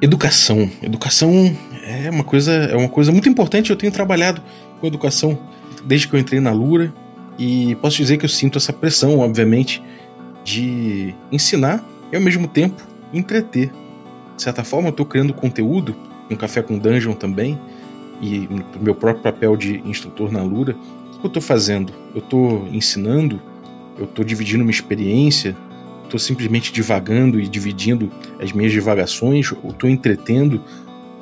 Educação. Educação é uma coisa, é uma coisa muito importante. Eu tenho trabalhado com educação desde que eu entrei na Lura e posso dizer que eu sinto essa pressão, obviamente, de ensinar e ao mesmo tempo entreter. De certa forma, eu estou criando conteúdo, um café com dungeon também, e no meu próprio papel de instrutor na Lura. O que eu estou fazendo? Eu estou ensinando, eu estou dividindo uma experiência, estou simplesmente divagando e dividindo as minhas divagações, ou estou entretendo.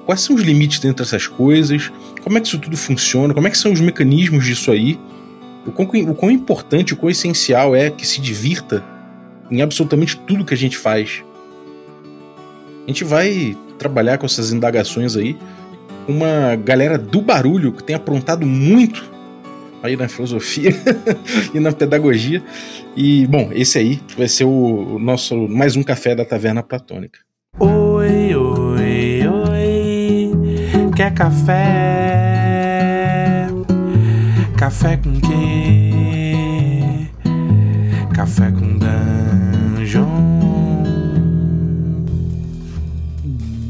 Quais são os limites entre essas coisas? Como é que isso tudo funciona? Como é que são os mecanismos disso aí? O quão, o quão importante, o quão essencial é que se divirta em absolutamente tudo que a gente faz. A gente vai trabalhar com essas indagações aí uma galera do barulho que tem aprontado muito aí na filosofia e na pedagogia. E, bom, esse aí vai ser o, nosso mais um café da Taverna Platônica. Oi, oi, oi, quer café? Café com quê? Café com dungeon.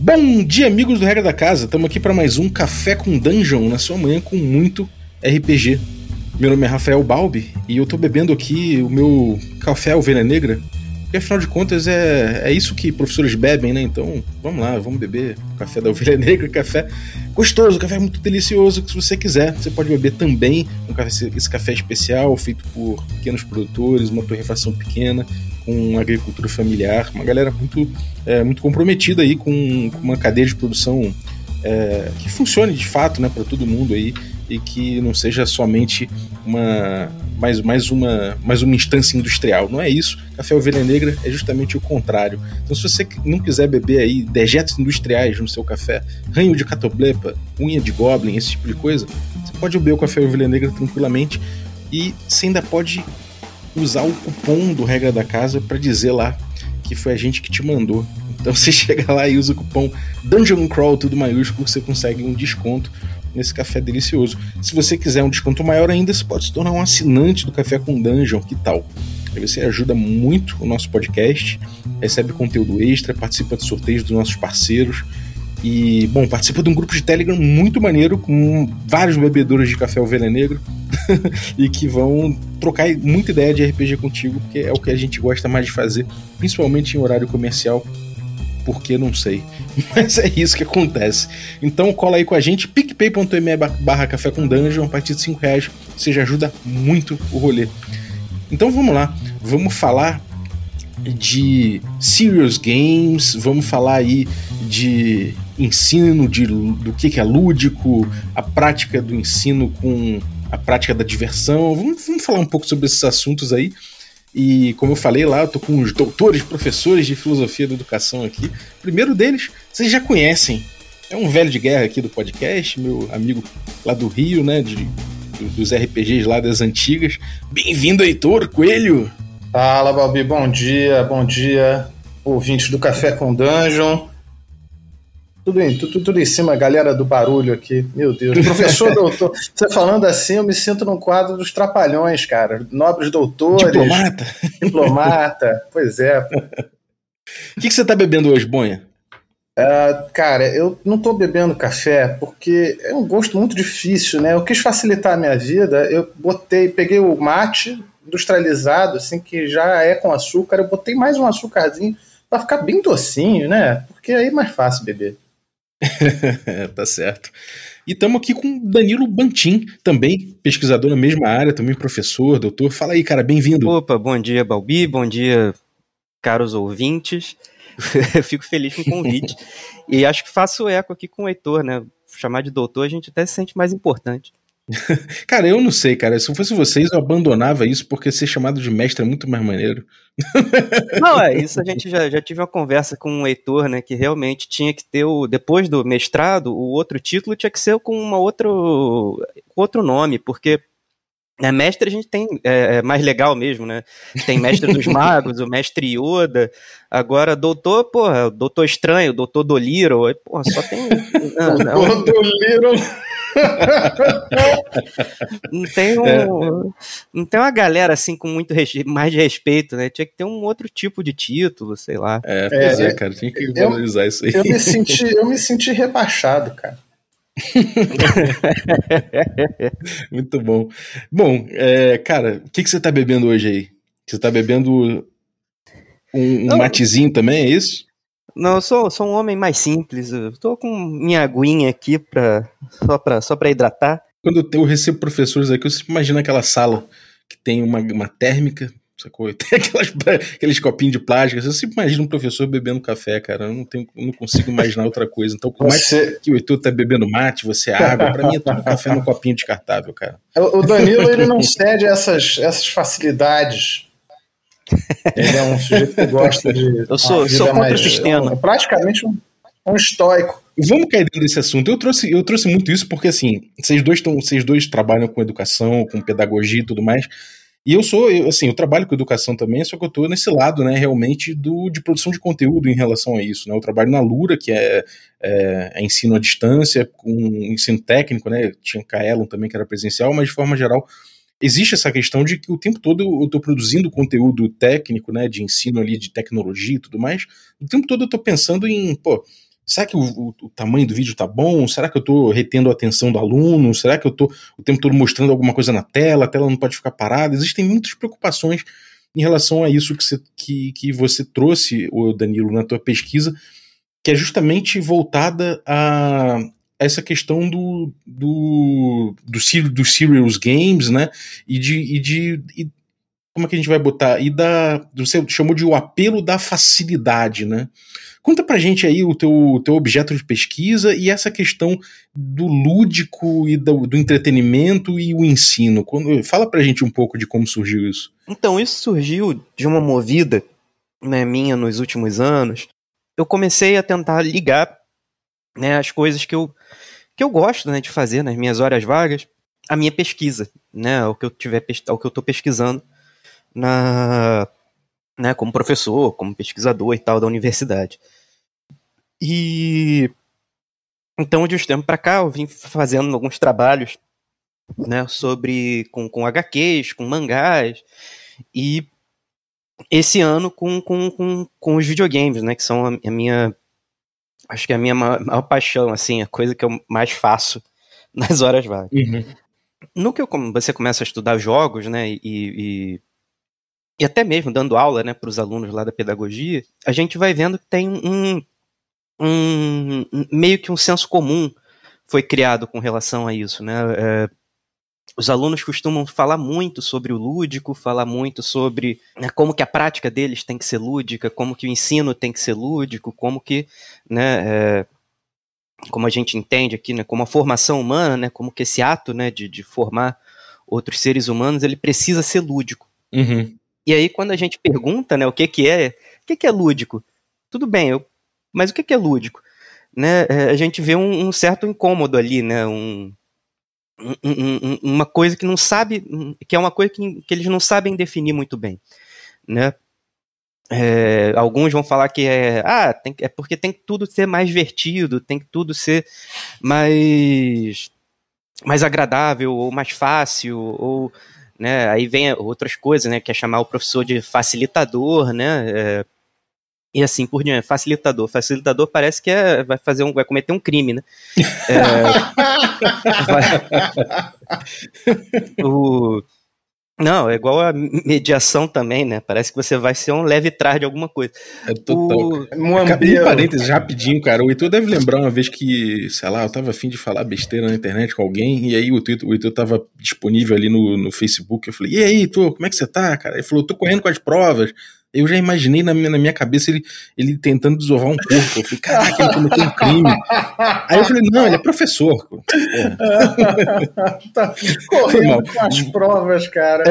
Bom dia, amigos do Regra da Casa. Estamos aqui para mais um Café com Dungeon na sua manhã com muito RPG. Meu nome é Rafael Balbi e eu tô bebendo aqui o meu café ovelha negra, porque afinal de contas é, é isso que professores bebem, né? Então vamos lá, vamos beber café da ovelha negra, café gostoso, café muito delicioso, que se você quiser, você pode beber também um café, esse café especial feito por pequenos produtores, uma torrefação pequena, com agricultura familiar, uma galera muito, é, muito comprometida aí com, com uma cadeia de produção é, que funcione de fato, né, para todo mundo aí e que não seja somente uma mais, mais, uma, mais uma instância industrial. Não é isso. Café Ovelha Negra é justamente o contrário. Então, se você não quiser beber aí dejetos industriais no seu café, ranho de catoblepa, unha de goblin, esse tipo de coisa, você pode beber o Café Ovelha Negra tranquilamente e você ainda pode usar o cupom do Regra da Casa para dizer lá que foi a gente que te mandou. Então você chega lá e usa o cupom Dungeon Crawl, tudo maiúsculo, você consegue um desconto nesse café delicioso. Se você quiser um desconto maior ainda, você pode se tornar um assinante do Café com Dungeon, que tal? Aí você ajuda muito o nosso podcast, recebe conteúdo extra, participa de sorteios dos nossos parceiros e, bom, participa de um grupo de Telegram muito maneiro com vários bebedores de café ovelha negro e que vão trocar muita ideia de RPG contigo, porque é o que a gente gosta mais de fazer, principalmente em horário comercial porque não sei. Mas é isso que acontece. Então cola aí com a gente, picpay.me barra café com dungeon, a partir de 5 reais, você já ajuda muito o rolê. Então vamos lá, vamos falar de serious games, vamos falar aí de ensino, de, do que, que é lúdico, a prática do ensino com a prática da diversão. Vamos, vamos falar um pouco sobre esses assuntos aí. E como eu falei lá, eu tô com os doutores, professores de filosofia da educação aqui. O primeiro deles, vocês já conhecem. É um velho de guerra aqui do podcast, meu amigo lá do Rio, né? De, dos RPGs lá das antigas. Bem-vindo, Heitor Coelho! Fala, Balbi, bom dia, bom dia, ouvintes do Café com Dungeon. Tudo em, tudo, tudo em cima, galera do barulho aqui. Meu Deus. Professor doutor, você falando assim, eu me sinto num quadro dos trapalhões, cara. Nobres doutores. Diplomata. Diplomata. pois é. O que, que, você tá bebendo hoje, Bonha? Uh, cara, eu não tô bebendo café porque é um gosto muito difícil, né? Eu quis facilitar a minha vida, eu botei, peguei o mate industrializado, assim, que já é com açúcar, eu botei mais um açúcarzinho para ficar bem docinho, né? Porque aí é mais fácil beber. tá certo. E estamos aqui com Danilo Bantim, também pesquisador na mesma área, também professor, doutor. Fala aí, cara, bem-vindo. Opa, bom dia, Balbi, bom dia, caros ouvintes. Fico feliz com o convite. e acho que faço eco aqui com o Heitor, né? Chamar de doutor, a gente até se sente mais importante. cara, eu não sei, cara. Se eu fosse vocês, eu abandonava isso porque ser chamado de mestre é muito mais maneiro. Não, é, isso a gente já, já tive uma conversa com o Heitor, né, que realmente tinha que ter o, depois do mestrado, o outro título tinha que ser com uma outro, outro nome, porque é, mestre a gente tem, é, é, mais legal mesmo, né? Tem mestre dos magos, o mestre Yoda. Agora, doutor, porra, doutor estranho, doutor Doliro, porra, só tem. Não, não. Doutor Doliro. Não tem um, é. não tem uma galera assim com muito mais de respeito, né? Tinha que ter um outro tipo de título, sei lá. É, pois é, é cara, tinha que valorizar eu, isso aí. Eu me senti, eu me senti rebaixado, cara. muito bom. Bom, é, cara, o que, que você tá bebendo hoje aí? Você tá bebendo um, um matezinho também, é isso? Não, eu sou, sou um homem mais simples. Eu tô com minha aguinha aqui pra, só, pra, só pra hidratar. Quando eu recebo professores aqui, eu sempre imagino aquela sala que tem uma, uma térmica, sacou? Tem aquelas, aqueles copinhos de plástico. Eu sempre imagino um professor bebendo café, cara. Eu não, tenho, não consigo imaginar outra coisa. Então, por mais você... que o Heitor tá bebendo mate, você é água, pra mim é tudo café no copinho descartável, cara. O Danilo, ele não cede essas, essas facilidades ele é um sujeito que gosta de. Eu sou, sou contra mais, o sistema. É praticamente um, um estoico. Vamos cair dentro desse assunto. Eu trouxe, eu trouxe muito isso porque, assim, vocês dois, tão, vocês dois trabalham com educação, com pedagogia e tudo mais. E eu sou, eu, assim, eu trabalho com educação também, só que eu estou nesse lado, né, realmente, do, de produção de conteúdo em relação a isso, né? Eu trabalho na Lura, que é, é, é ensino à distância, com ensino técnico, né? Tinha Kaelon também, que era presencial, mas de forma geral existe essa questão de que o tempo todo eu estou produzindo conteúdo técnico, né, de ensino ali, de tecnologia e tudo mais, o tempo todo eu estou pensando em, pô, será que o, o, o, tamanho do vídeo tá bom? Será que eu estou retendo a atenção do aluno? Será que eu estou o tempo todo mostrando alguma coisa na tela? A tela não pode ficar parada? Existem muitas preocupações em relação a isso que você, que, que você trouxe, o Danilo, na tua pesquisa, que é justamente voltada a, essa questão do, do, do, do serious games, né? E de, e de e, como é que a gente vai botar? E da você chamou de o apelo da facilidade, né? Conta pra gente aí o teu, teu objeto de pesquisa e essa questão do lúdico e do, do entretenimento e o ensino. Quando, fala pra gente um pouco de como surgiu isso. Então, isso surgiu de uma movida né, minha nos últimos anos. Eu comecei a tentar ligar né, as coisas que eu, que eu gosto né, de fazer nas minhas horas vagas, a minha pesquisa, né, o que eu tiver o que eu estou pesquisando na, né, como professor, como pesquisador e tal da universidade. E então de uns tempos para cá eu vim fazendo alguns trabalhos, né, sobre com, com HQs, com mangás e esse ano com, com, com, com os videogames, né, que são a, a minha acho que é a minha maior, maior, paixão, assim, a coisa que eu mais faço nas horas vagas. Uhum. No que eu, você começa a estudar jogos, né, e, e, e até mesmo dando aula, né, para os alunos lá da pedagogia, a gente vai vendo que tem um, um, meio que um senso comum foi criado com relação a isso, né, é, os alunos costumam falar muito sobre o lúdico, falar muito sobre né, como que a prática deles tem que ser lúdica, como que o ensino tem que ser lúdico, como que, né, é, como a gente entende aqui, né, como a formação humana, né, como que esse ato, né, de, de formar outros seres humanos, ele precisa ser lúdico. Uhum. E aí quando a gente pergunta, né, o que que é, o que que é lúdico? Tudo bem, eu, mas o que que é lúdico? Né, é, a gente vê um, um certo incômodo ali, né, um uma coisa que não sabe, que é uma coisa que, que eles não sabem definir muito bem, né? É, alguns vão falar que é, ah, tem, é porque tem que tudo ser mais divertido, tem que tudo ser mais, mais agradável ou mais fácil, ou, né, aí vem outras coisas, né, que é chamar o professor de facilitador, né, é, e assim por diante. Facilitador. Facilitador parece que é, vai fazer um, vai cometer um crime, né? É, vai, o, não, é igual a mediação também, né? Parece que você vai ser um leve trás de alguma coisa. É total. O... Um parênteses rapidinho, cara. O Heitor deve lembrar uma vez que, sei lá, eu tava afim de falar besteira na internet com alguém, e aí o Heitor, o Heitor tava disponível ali no, no Facebook. Eu falei, e aí, Heitor, como é que você tá, cara? Ele falou, tô correndo com as provas eu já imaginei na minha, na minha cabeça ele, ele tentando desovar um corpo. Eu falei, caraca, ele cometeu um crime. Aí eu falei, não, ele é professor. tá correndo com as provas, cara.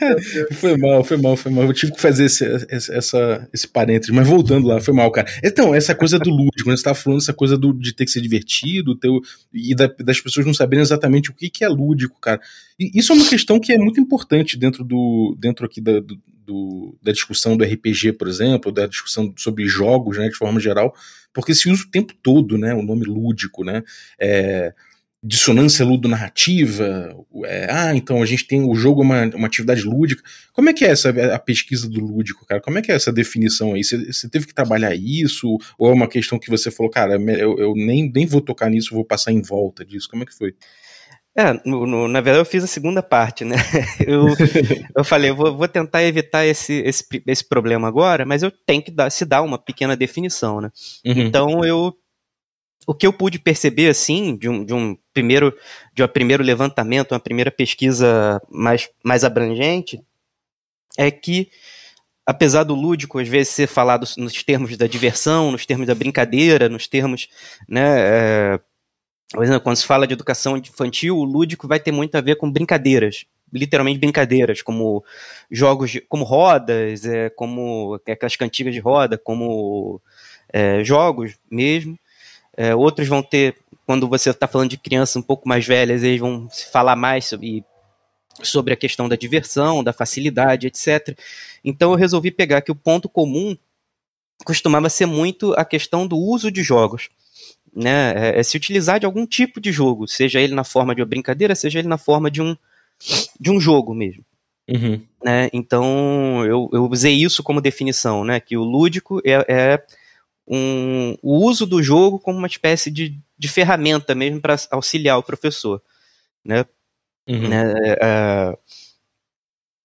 foi mal, foi mal, foi mal. Eu tive que fazer esse, essa, esse parênteses, mas voltando lá, foi mal, cara. Então, essa coisa do lúdico, né? Você tava falando essa coisa do, de ter que ser divertido ter, e da, das pessoas não saberem exatamente o que, que é lúdico, cara. E isso é uma questão que é muito importante dentro do dentro aqui da, do, do, da discussão do RPG, por exemplo, da discussão sobre jogos, né, de forma geral, porque se usa o tempo todo, né, o nome lúdico, né, é, dissonância ludonarrativa? É, ah, então a gente tem o jogo uma, uma atividade lúdica. Como é que é essa a pesquisa do lúdico, cara? Como é que é essa definição aí? Você, teve que trabalhar isso? Ou é uma questão que você falou, cara, eu, eu nem, nem vou tocar nisso, vou passar em volta disso? Como é que foi? É, no, no, na verdade eu fiz a segunda parte, né? Eu, eu falei, eu vou, vou, tentar evitar esse, esse, esse problema agora, mas eu tenho que dar, se dar uma pequena definição, né? Uhum. Então eu o que eu pude perceber assim de um, de um primeiro de um primeiro levantamento, uma primeira pesquisa mais, mais abrangente, é que apesar do lúdico às vezes ser falado nos termos da diversão, nos termos da brincadeira, nos termos, né, é, por exemplo, quando se fala de educação infantil, o lúdico vai ter muito a ver com brincadeiras, literalmente brincadeiras, como jogos, de, como rodas, é, como aquelas cantigas de roda, como é, jogos mesmo. É, outros vão ter, quando você está falando de crianças um pouco mais velhas, eles vão falar mais sobre, sobre a questão da diversão, da facilidade, etc. Então eu resolvi pegar que o ponto comum costumava ser muito a questão do uso de jogos né, é, é, se utilizar de algum tipo de jogo, seja ele na forma de uma brincadeira, seja ele na forma de um, de um jogo mesmo. Uhum. Né, então eu, eu usei isso como definição, né, que o lúdico é, é um, o uso do jogo como uma espécie de, de ferramenta mesmo para auxiliar o professor, né, uhum. né é, é,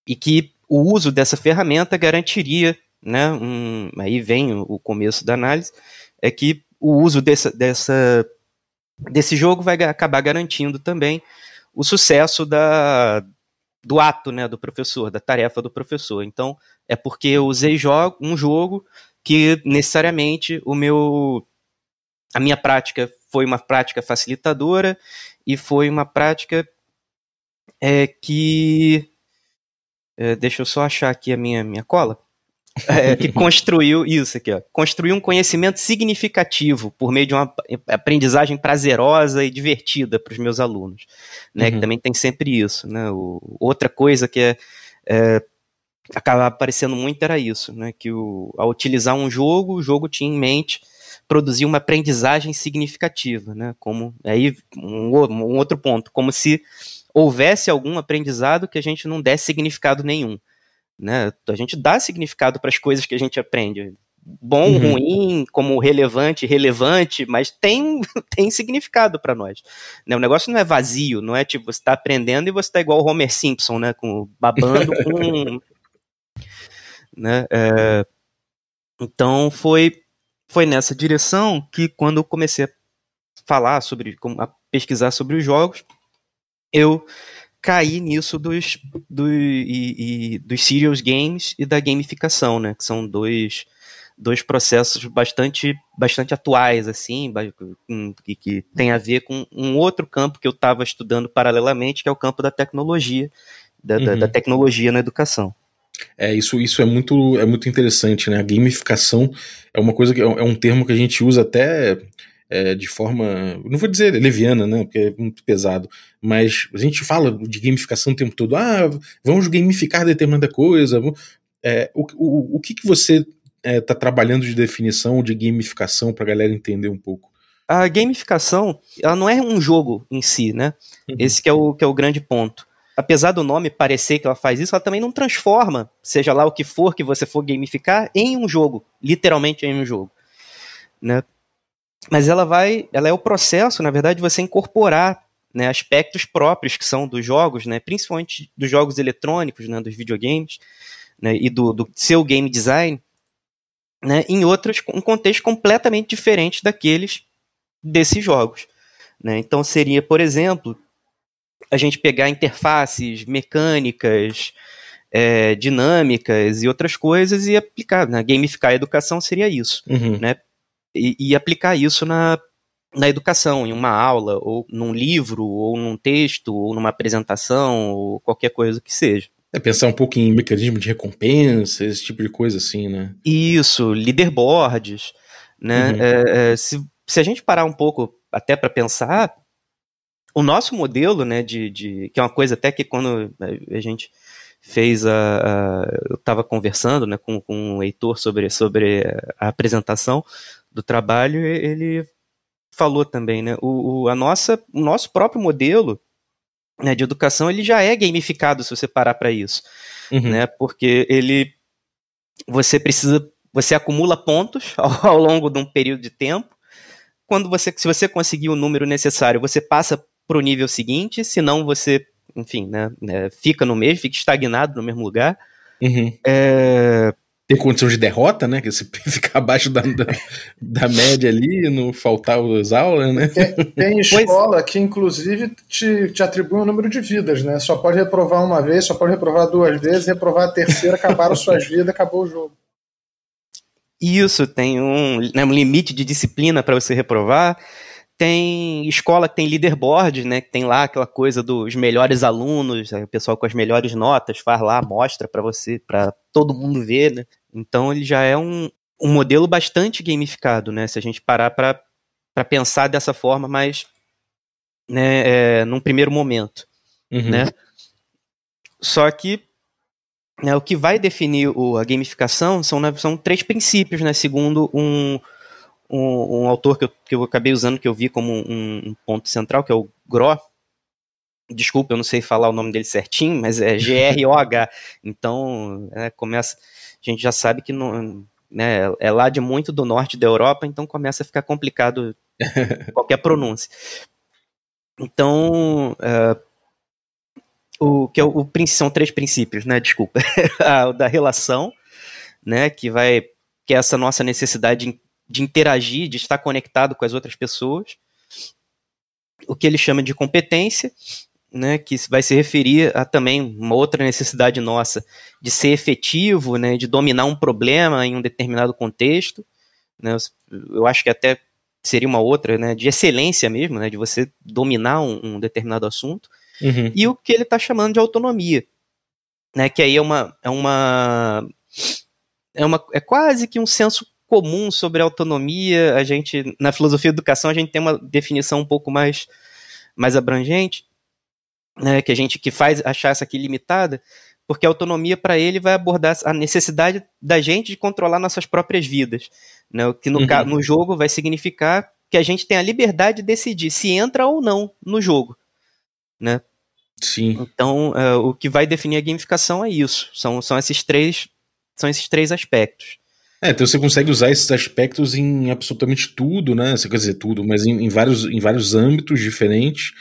e que o uso dessa ferramenta garantiria, né, um, aí vem o, o começo da análise, é que o uso dessa, dessa, desse jogo vai acabar garantindo também o sucesso da, do ato né, do professor, da tarefa do professor. Então, é porque eu usei jogo, um jogo que necessariamente o meu a minha prática foi uma prática facilitadora e foi uma prática é, que é, deixa eu só achar aqui a minha, minha cola é, que construiu isso aqui, ó, construiu um conhecimento significativo por meio de uma aprendizagem prazerosa e divertida para os meus alunos, né? Uhum. Que também tem sempre isso, né? O, outra coisa que é, é acaba aparecendo muito era isso, né? Que o, ao utilizar um jogo, o jogo tinha em mente produzir uma aprendizagem significativa, né? Como aí um, um outro ponto, como se houvesse algum aprendizado que a gente não desse significado nenhum. Né? A gente dá significado para as coisas que a gente aprende. Bom, uhum. ruim, como relevante, relevante, mas tem, tem significado para nós. Né? O negócio não é vazio, não é tipo, você está aprendendo e você está igual o Homer Simpson, né? Com, babando com. né? É, então foi, foi nessa direção que quando eu comecei a falar sobre, a pesquisar sobre os jogos, eu cair nisso dos, do, e, e, dos serious games e da gamificação, né? Que são dois, dois processos bastante, bastante atuais, assim, que, que tem a ver com um outro campo que eu estava estudando paralelamente, que é o campo da tecnologia, da, uhum. da, da tecnologia na educação. É, isso, isso é muito, é muito interessante, né? A gamificação é uma coisa que é um é termo que a gente usa até é, de forma, não vou dizer leviana, né, porque é muito pesado, mas a gente fala de gamificação o tempo todo, ah, vamos gamificar determinada coisa, é, o, o, o que, que você está é, trabalhando de definição de gamificação para a galera entender um pouco? A gamificação, ela não é um jogo em si, né? Uhum. Esse que é, o, que é o grande ponto. Apesar do nome parecer que ela faz isso, ela também não transforma, seja lá o que for que você for gamificar, em um jogo, literalmente em um jogo. Né? Mas ela vai, ela é o processo, na verdade, de você incorporar né, aspectos próprios que são dos jogos, né, principalmente dos jogos eletrônicos, né, dos videogames, né, e do, do seu game design, né, em outros, um contexto completamente diferente daqueles desses jogos. Né. Então seria, por exemplo, a gente pegar interfaces mecânicas, é, dinâmicas e outras coisas e aplicar. Né? Gamificar a educação seria isso. Uhum. Né? E, e aplicar isso na, na educação, em uma aula, ou num livro, ou num texto, ou numa apresentação, ou qualquer coisa que seja. É pensar um pouco em mecanismo de recompensa, esse tipo de coisa assim, né? Isso, leaderboards, né? Uhum. É, é, se, se a gente parar um pouco até para pensar, o nosso modelo, né, de, de, que é uma coisa até que quando a gente fez a, a eu estava conversando, né, com, com o Heitor sobre, sobre a apresentação, do trabalho, ele falou também, né? O, o, a nossa, o nosso próprio modelo né, de educação ele já é gamificado se você parar para isso, uhum. né? Porque ele você precisa você acumula pontos ao, ao, longo de um período de tempo. Quando você se você conseguir o número necessário, você passa para o nível seguinte, senão você, enfim, né, né, fica no mesmo, fica estagnado no mesmo lugar. Uhum. É, ter condição de derrota, né? Que você ficar abaixo da, da, da, média ali, não faltar as aulas, né? Tem, tem escola pois... que, inclusive, te, te atribui um número de vidas, né? Só pode reprovar uma vez, só pode reprovar duas vezes, reprovar a terceira, acabaram suas vidas, acabou o jogo. Isso, tem um, né, um limite de disciplina para você reprovar. Tem escola que tem leaderboard, né? Que tem lá aquela coisa dos melhores alunos, o pessoal com as melhores notas faz lá, mostra para você, para todo mundo ver, né? Então ele já é um, um modelo bastante gamificado, né? Se a gente parar para pensar dessa forma, mas né, é, num primeiro momento, uhum. né? Só que né, o que vai definir o, a gamificação são, né, são três princípios, né? Segundo um, um, um, autor que eu, que eu acabei usando, que eu vi como um, um ponto central, que é o Gro, desculpa, eu não sei falar o nome dele certinho, mas é G-R-O-H. Então, é, começa a gente já sabe que não, né, é lá de muito do norte da Europa, então começa a ficar complicado qualquer pronúncia. Então, uh, o que é o, o, são três princípios, né? Desculpa, o da relação, né? Que vai que é essa nossa necessidade de, de interagir, de estar conectado com as outras pessoas. O que ele chama de competência, né, que vai se referir a também uma outra necessidade nossa de ser efetivo, né, de dominar um problema em um determinado contexto. Né, eu acho que até seria uma outra, né, de excelência mesmo, né, de você dominar um, um determinado assunto. Uhum. E o que ele está chamando de autonomia, né, que aí é uma, é uma é uma é quase que um senso comum sobre autonomia. A gente na filosofia da educação a gente tem uma definição um pouco mais mais abrangente, né, que a gente que faz achar essa aqui limitada, porque a autonomia para ele vai abordar a necessidade da gente de controlar nossas próprias vidas, né, o que no, uhum. no jogo vai significar que a gente tem a liberdade de decidir se entra ou não no jogo, né? Sim. Então, uh, o que vai definir a gamificação é isso. São, são esses três são esses três aspectos. É, então você consegue usar esses aspectos em absolutamente tudo, né? Você quer dizer tudo, mas em, em vários, em vários âmbitos diferentes.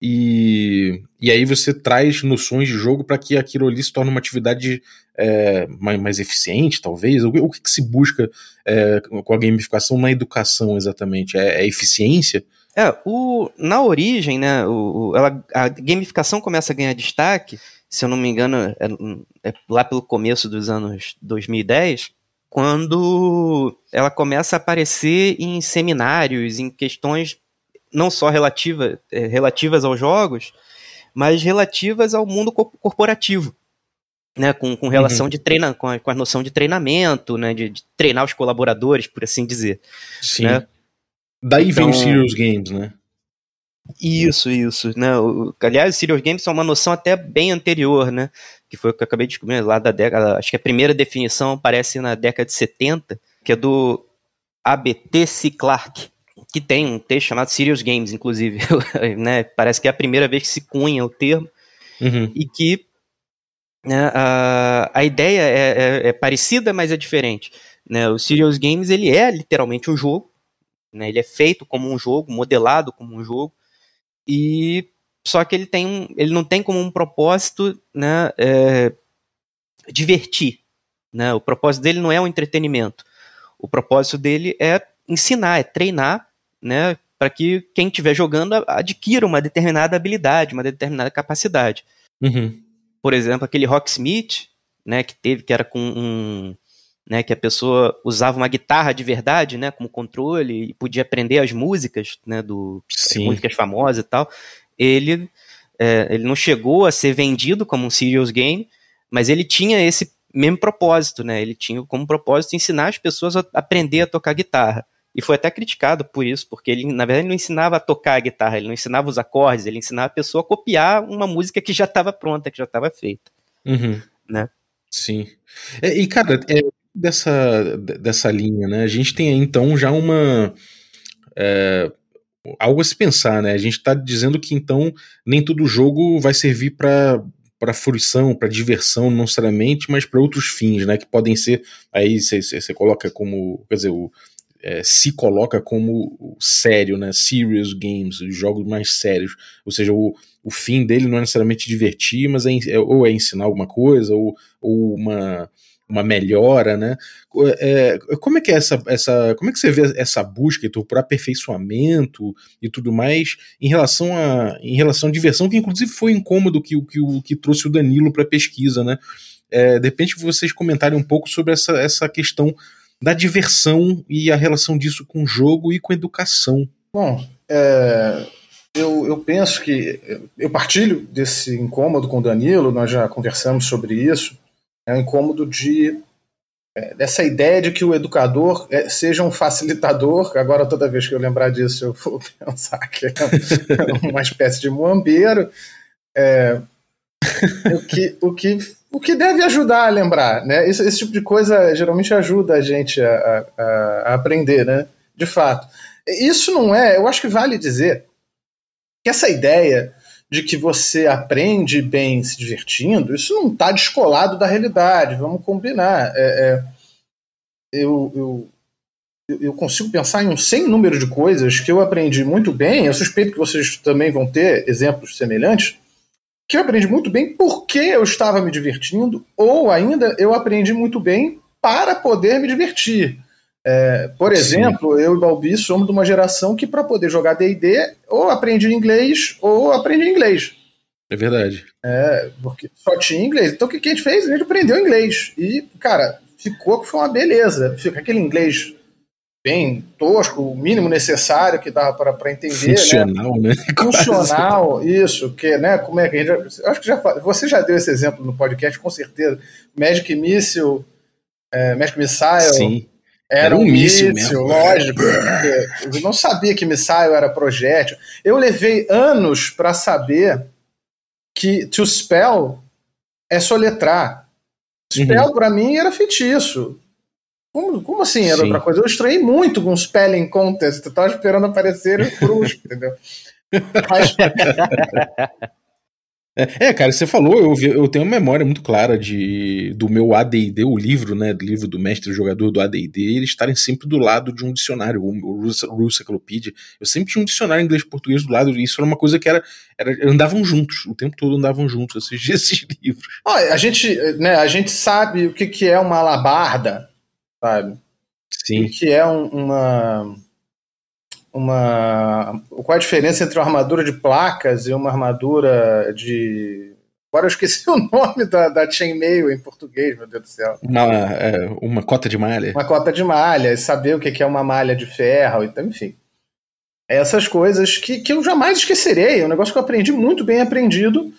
E, e aí você traz noções de jogo para que aquilo ali se torne uma atividade é, mais, mais, eficiente, talvez? O, o que, que, se busca é, com a gamificação na educação exatamente? É, é eficiência? É, o, na origem, né, o, ela, a gamificação começa a ganhar destaque, se eu não me engano, é, é lá pelo começo dos anos 2010, quando ela começa a aparecer em seminários, em questões não só relativa, é, relativas aos jogos, mas relativas ao mundo corporativo. Né, com, com relação uhum. de treina, com a, com a noção de treinamento, né, de, de, treinar os colaboradores, por assim dizer. Sim. Né? Daí então, vem os Serious Games, né? Isso, isso. Né? O, aliás, os Serious Games são uma noção até bem anterior, né? Que foi o que eu acabei de descobrir lá da década. Acho que a primeira definição aparece na década de 70, que é do ABT C. Clarke, que tem um texto chamado Serious Games, inclusive, né? Parece que é a primeira vez que se cunha o termo uhum. e que né, a, a ideia é, é, é, parecida, mas é diferente. Né? O Serious Games ele é literalmente um jogo, né? ele é feito como um jogo, modelado como um jogo, e só que ele tem um, ele não tem como um propósito né, é, divertir. Né? O propósito dele não é um entretenimento. O propósito dele é ensinar, é treinar né, para que quem estiver jogando adquira uma determinada habilidade, uma determinada capacidade. Uhum. Por exemplo, aquele Rocksmith, né, que teve, que era com um, né, que a pessoa usava uma guitarra de verdade, né, como controle e podia aprender as músicas, né, do músicas famosas e tal. Ele, é, ele não chegou a ser vendido como um serious game, mas ele tinha esse mesmo propósito, né? Ele tinha como propósito ensinar as pessoas a aprender a tocar guitarra. E foi até criticado por isso, porque ele, na verdade, não ensinava a tocar a guitarra, ele não ensinava os acordes, ele ensinava a pessoa a copiar uma música que já estava pronta, que já estava feita. Uhum. Né? Sim. É, e, cara, é dessa, dessa linha, né? A gente tem aí, então, já uma. É, algo a se pensar, né? A gente está dizendo que então nem todo jogo vai servir para para fruição, para diversão, não necessariamente, mas para outros fins, né? Que podem ser. Aí você coloca como. Quer dizer, o, é, se coloca como sério, né? Serious games, os jogos mais sérios. Ou seja, o, o fim dele não é necessariamente divertir, mas é, é ou é ensinar alguma coisa, ou, ou uma uma melhora, né? É, como é que é essa, essa, como é que você vê essa busca por aperfeiçoamento e tudo mais em relação a, em relação à diversão que inclusive foi incômodo que que, que trouxe o Danilo para a pesquisa, né? É, de repente vocês comentarem um pouco sobre essa, essa questão da diversão e a relação disso com o jogo e com a educação. Bom, é, eu, eu penso que eu partilho desse incômodo com o Danilo, nós já conversamos sobre isso é um incômodo de é, dessa ideia de que o educador é, seja um facilitador. Agora, toda vez que eu lembrar disso, eu vou pensar que é uma espécie de muambeiro. É, o, que, o, que, o que deve ajudar a lembrar, né? Esse, esse tipo de coisa geralmente ajuda a gente a, a, a aprender, né? De fato. Isso não é, eu acho que vale dizer que essa ideia de que você aprende bem se divertindo, isso não está descolado da realidade, vamos combinar. É, é, eu, eu, eu consigo pensar em um sem número de coisas que eu aprendi muito bem, eu suspeito que vocês também vão ter exemplos semelhantes, que eu aprendi muito bem porque eu estava me divertindo, ou ainda eu aprendi muito bem para poder me divertir. É, por exemplo, Sim. eu e Balbi somos de uma geração que, para poder jogar DD, ou aprendi inglês ou aprendi inglês. É verdade. É, porque só tinha inglês. Então o que, que a gente fez? A gente aprendeu inglês. E, cara, ficou que foi uma beleza. Fica aquele inglês bem tosco, o mínimo necessário que dava para entender. Né? Funcional, né? né? Funcional, isso, que, né? Como é que a gente. acho que já você já deu esse exemplo no podcast, com certeza. Magic Missile, é, Magic Missile. Sim. Era, era um, míssil, míssil lógico. Eu não sabia que missile era projétil. Eu levei anos para saber que to spell é soletrar. Spell uhum. para mim era feitiço. Como, como assim era Sim. outra coisa? Eu estranhei muito com spelling contest. Eu tava esperando aparecer o cruz, entendeu? Mas... É, cara, você falou, eu, eu tenho uma memória muito clara de do meu AD&D, o livro, né, do livro do mestre jogador do AD&D, eles estarem sempre do lado de um dicionário, o, o Encyclopedia. Eu sempre tinha um dicionário inglês português do lado, e isso era uma coisa que era, era andavam juntos, o tempo todo andavam juntos esses, esses livros. Olha, a gente, né, a gente sabe o que, que é uma alabarda, sabe? Sim. O que é um, uma uma. Qual a diferença entre uma armadura de placas e uma armadura de. Agora eu esqueci o nome da, da chainmail em português, meu Deus do céu. Uma, é, uma cota de malha. Uma cota de malha, e saber o que é uma malha de ferro, então, enfim. Essas coisas que, que eu jamais esquecerei. É um negócio que eu aprendi muito bem aprendido.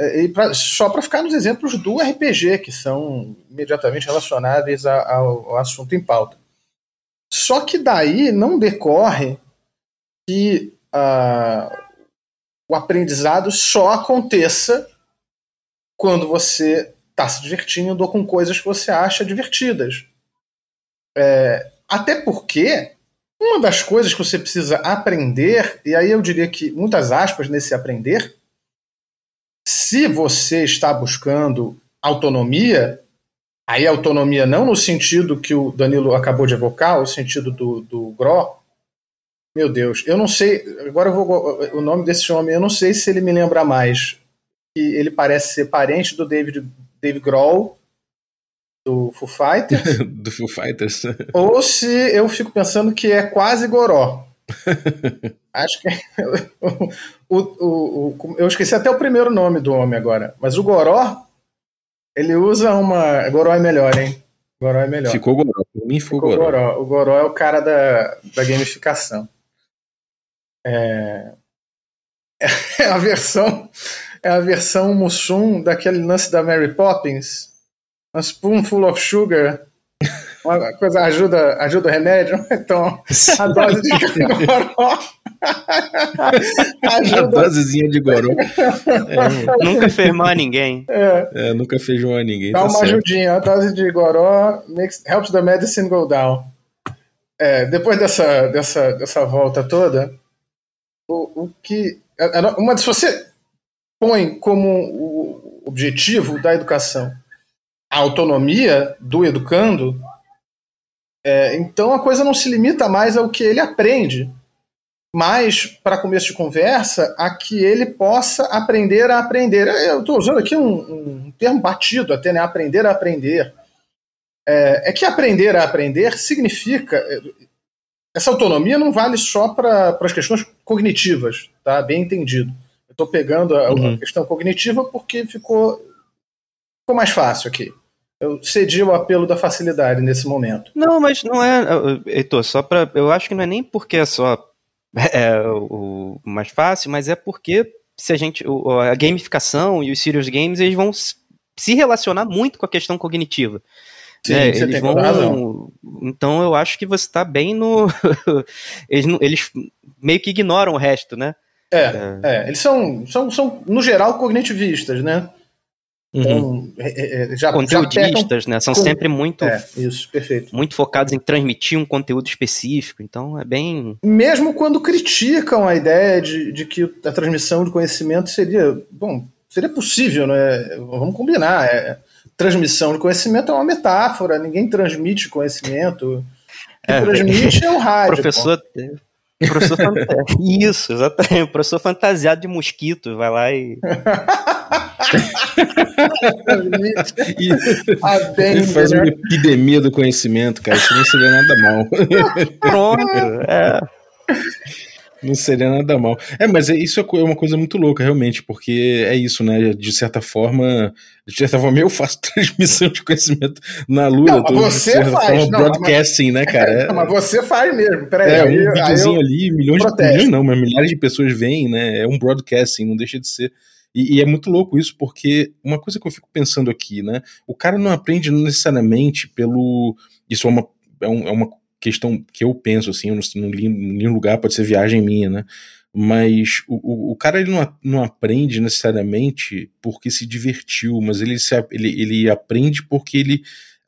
É, pra, só para ficar nos exemplos do RPG, que são imediatamente relacionáveis ao, ao assunto em pauta. Só que daí não decorre que uh, o aprendizado só aconteça quando você está se divertindo ou com coisas que você acha divertidas. É, até porque uma das coisas que você precisa aprender, e aí eu diria que muitas aspas nesse aprender, se você está buscando autonomia, aí autonomia não no sentido que o Danilo acabou de evocar, o sentido do, do GRO, meu Deus, eu não sei. Agora eu vou. O nome desse homem, eu não sei se ele me lembra mais. Que ele parece ser parente do David, Dave Grohl, do Foo Fighters. do Foo Fighters. ou se eu fico pensando que é quase Goró. Acho que. o, o, o, eu esqueci até o primeiro nome do homem agora. Mas o Goró, ele usa uma. Goró é melhor, hein? Goró é melhor. Ficou Goró. Por mim ficou, ficou Goró. Goró. O Goró é o cara da, da gamificação. É, é a versão é a versão Mussum daquele lance da Mary Poppins. A spoonful of sugar. Uma coisa ajuda, ajuda o remédio. Então, a dose de goró. ajuda. A dosezinha de goró. É, nunca fez mal a ninguém. É. é. nunca fez mal a ninguém. Dá tá uma certo. ajudinha. A dose de goró makes, helps the medicine go down. É, depois dessa, dessa, dessa volta toda, o, o que. Uma, se você põe como o objetivo da educação a autonomia do educando, é, então a coisa não se limita mais ao que ele aprende, mas, para começo de conversa, a que ele possa aprender a aprender. Eu estou usando aqui um, um, termo batido até, né? Aprender a aprender. É, é que aprender a aprender significa. Essa autonomia não vale só para as questões cognitivas, tá? Bem entendido. Eu estou pegando a, uhum. a, questão cognitiva porque ficou, ficou mais fácil aqui. Eu cedi o apelo da facilidade nesse momento. Não, mas não é, Heitor, só para. Eu acho que não é nem porque é só é o mais fácil, mas é porque se a gente. A gamificação e os serious games eles vão se relacionar muito com a questão cognitiva. Sim, é, eles vão. Razão. Então eu acho que você está bem no. eles, eles meio que ignoram o resto, né? É, é, é, eles são, são, são, no geral, cognitivistas, né? Então, uhum. é, é, já, Conteudistas, já né? São com... sempre muito, é, isso, muito focados em transmitir um conteúdo específico. Então é bem. Mesmo quando criticam a ideia de, de que a transmissão de conhecimento seria. Bom, seria possível, né? Vamos combinar. É, transmissão de conhecimento é uma metáfora, ninguém transmite conhecimento. Quem é, transmite é o rádio. Professor. Professor Isso, exatamente. O professor fantasiado de mosquito vai lá e. Ele faz uma epidemia do conhecimento, cara. Isso não seria nada mal. Pronto, é. Não seria nada mal. É, mas é, isso é uma coisa muito louca, realmente, porque é isso, né? De certa forma, de certa forma, eu faço transmissão de conhecimento na Lua. Não, tô, você de faz. Forma, não, broadcasting, mas, né, cara? É, não, mas você faz mesmo. Peraí, é, um aí, videozinho aí ali, milhões protesto. de milhões não, mas milhares de pessoas veem, né? É um broadcasting, não deixa de ser. E, e, é muito louco isso, porque uma coisa que eu fico pensando aqui, né? O cara não aprende necessariamente pelo. Isso é uma, é, um, é uma questão que eu penso, assim, eu não, não li em nenhum lugar, pode ser viagem minha, né? Mas o, o, o cara ele não, não aprende necessariamente porque se divertiu, mas ele, se, ele, ele aprende porque ele.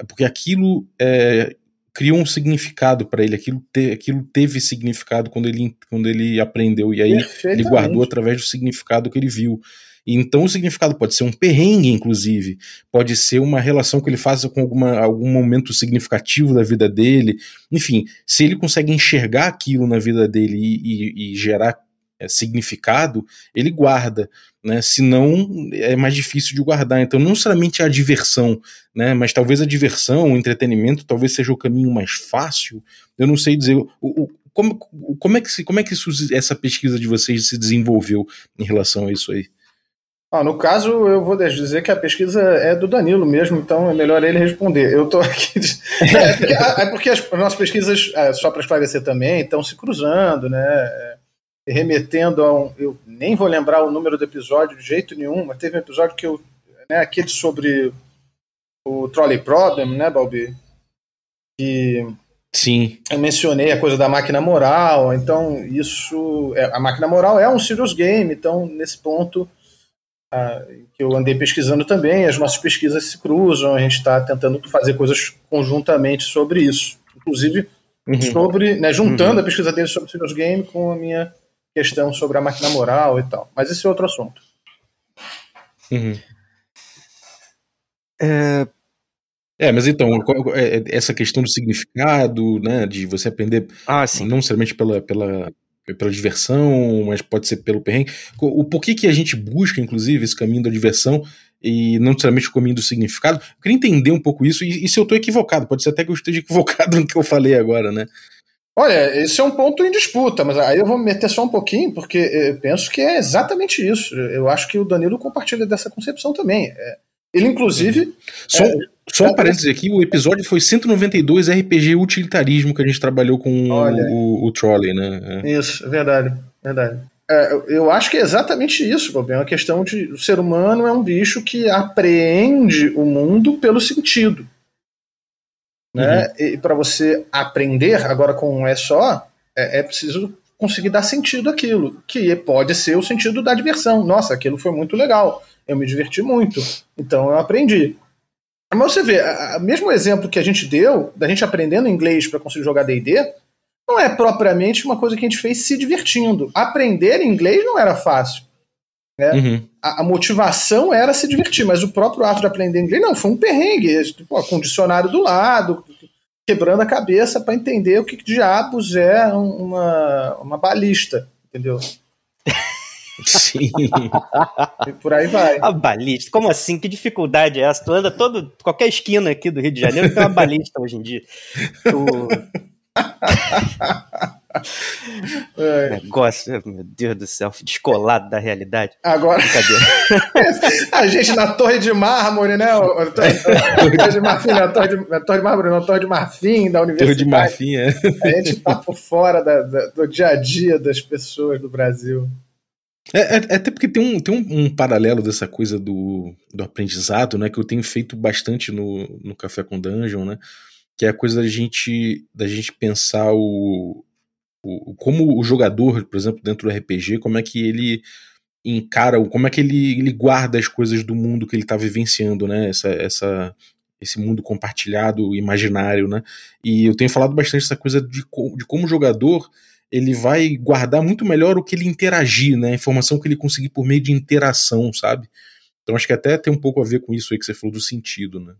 Porque aquilo é, criou um significado para ele, aquilo, te, aquilo teve significado quando ele, quando ele aprendeu, e aí ele guardou através do significado que ele viu. Então o significado pode ser um perrengue, inclusive, pode ser uma relação que ele faça com alguma, algum momento significativo da vida dele. Enfim, se ele consegue enxergar aquilo na vida dele e, e, e gerar é, significado, ele guarda, né? Senão é mais difícil de guardar. Então, não necessariamente a diversão, né? Mas talvez a diversão, o entretenimento, talvez seja o caminho mais fácil. Eu não sei dizer. O, o, como, como é que, como é que isso, essa pesquisa de vocês se desenvolveu em relação a isso aí? Ah, no caso, eu vou dizer que a pesquisa é do Danilo mesmo, então é melhor ele responder. Eu estou aqui. É, porque, é porque as nossas pesquisas, é, só para esclarecer também, estão se cruzando, né? É, remetendo a um. Eu nem vou lembrar o número do episódio de jeito nenhum, mas teve um episódio que eu. Né, aquele sobre o Trolley Problem, né, Balbi? Que. Sim. Eu mencionei a coisa da máquina moral, então isso. É, a máquina moral é um serious game, então nesse ponto que eu andei pesquisando também, as nossas pesquisas se cruzam, a gente está tentando fazer coisas conjuntamente sobre isso. Inclusive, uhum. sobre, né, juntando uhum. a pesquisa dele sobre Serious Game com a minha questão sobre a máquina moral e tal. Mas esse é outro assunto. Uhum. É... é, mas então, é, é, essa questão do significado, né, de você aprender, ah, sim. não necessariamente pela, pela pela diversão, mas pode ser pelo perrengue. O porquê que a gente busca, inclusive, esse caminho da diversão e não necessariamente o caminho do significado. Eu queria entender um pouco isso, e, e se eu estou equivocado, pode ser até que eu esteja equivocado no que eu falei agora, né? Olha, esse é um ponto em disputa, mas aí eu vou me meter só um pouquinho, porque eu penso que é exatamente isso. Eu acho que o Danilo compartilha dessa concepção também. É, ele, inclusive. Uhum. Só, é, só um parênteses aqui: o episódio foi 192 RPG Utilitarismo que a gente trabalhou com o, o, Trolley, né? É. Isso, verdade, verdade. É, eu acho que é exatamente isso, Bob. É uma questão de. O ser humano é um bicho que apreende o mundo pelo sentido. Né? Uhum. E para você aprender, agora com um é só, é, é preciso conseguir dar sentido àquilo, que pode ser o sentido da diversão. Nossa, aquilo foi muito legal eu me diverti muito. Então eu aprendi. Mas você vê, o mesmo exemplo que a gente deu, da gente aprendendo inglês para conseguir jogar DD, não é propriamente uma coisa que a gente fez se divertindo. Aprender inglês não era fácil. Né? Uhum. A, a motivação era se divertir, mas o próprio ato de aprender inglês não, foi um perrengue. Pô, com o dicionário do lado, quebrando a cabeça para entender o que, que diabos é uma, uma balista, entendeu? Sim. E por aí vai. A balista, como assim? Que dificuldade é essa? Tu anda todo, qualquer esquina aqui do Rio de Janeiro tem uma balista hoje em dia. Tu... É. Negócio, meu Deus do céu, descolado da realidade. Agora, a gente na Torre de Mármore, né? Torre de Marfim, na Torre de, na Torre de Mármore, na Torre de Marfim da Torre Universidade. de Marfim, é. A gente tá por fora da- da- do dia a dia das pessoas do Brasil. É, é- é até porque tem, um, tem um, um paralelo dessa coisa do, do aprendizado, né? Que eu tenho feito bastante no, no Café com Dungeon, né? Que é a coisa da gente, da gente pensar o, o. Como o jogador, por exemplo, dentro do RPG, como é que ele encara, como é que ele, ele guarda as coisas do mundo que ele tá vivenciando, né? Essa, essa, esse mundo compartilhado, imaginário, né? E eu tenho falado bastante essa coisa de, de como o jogador ele vai guardar muito melhor o que ele interagir, né? A informação que ele conseguir por meio de interação, sabe? Então acho que até tem um pouco a ver com isso aí que você falou do sentido, né?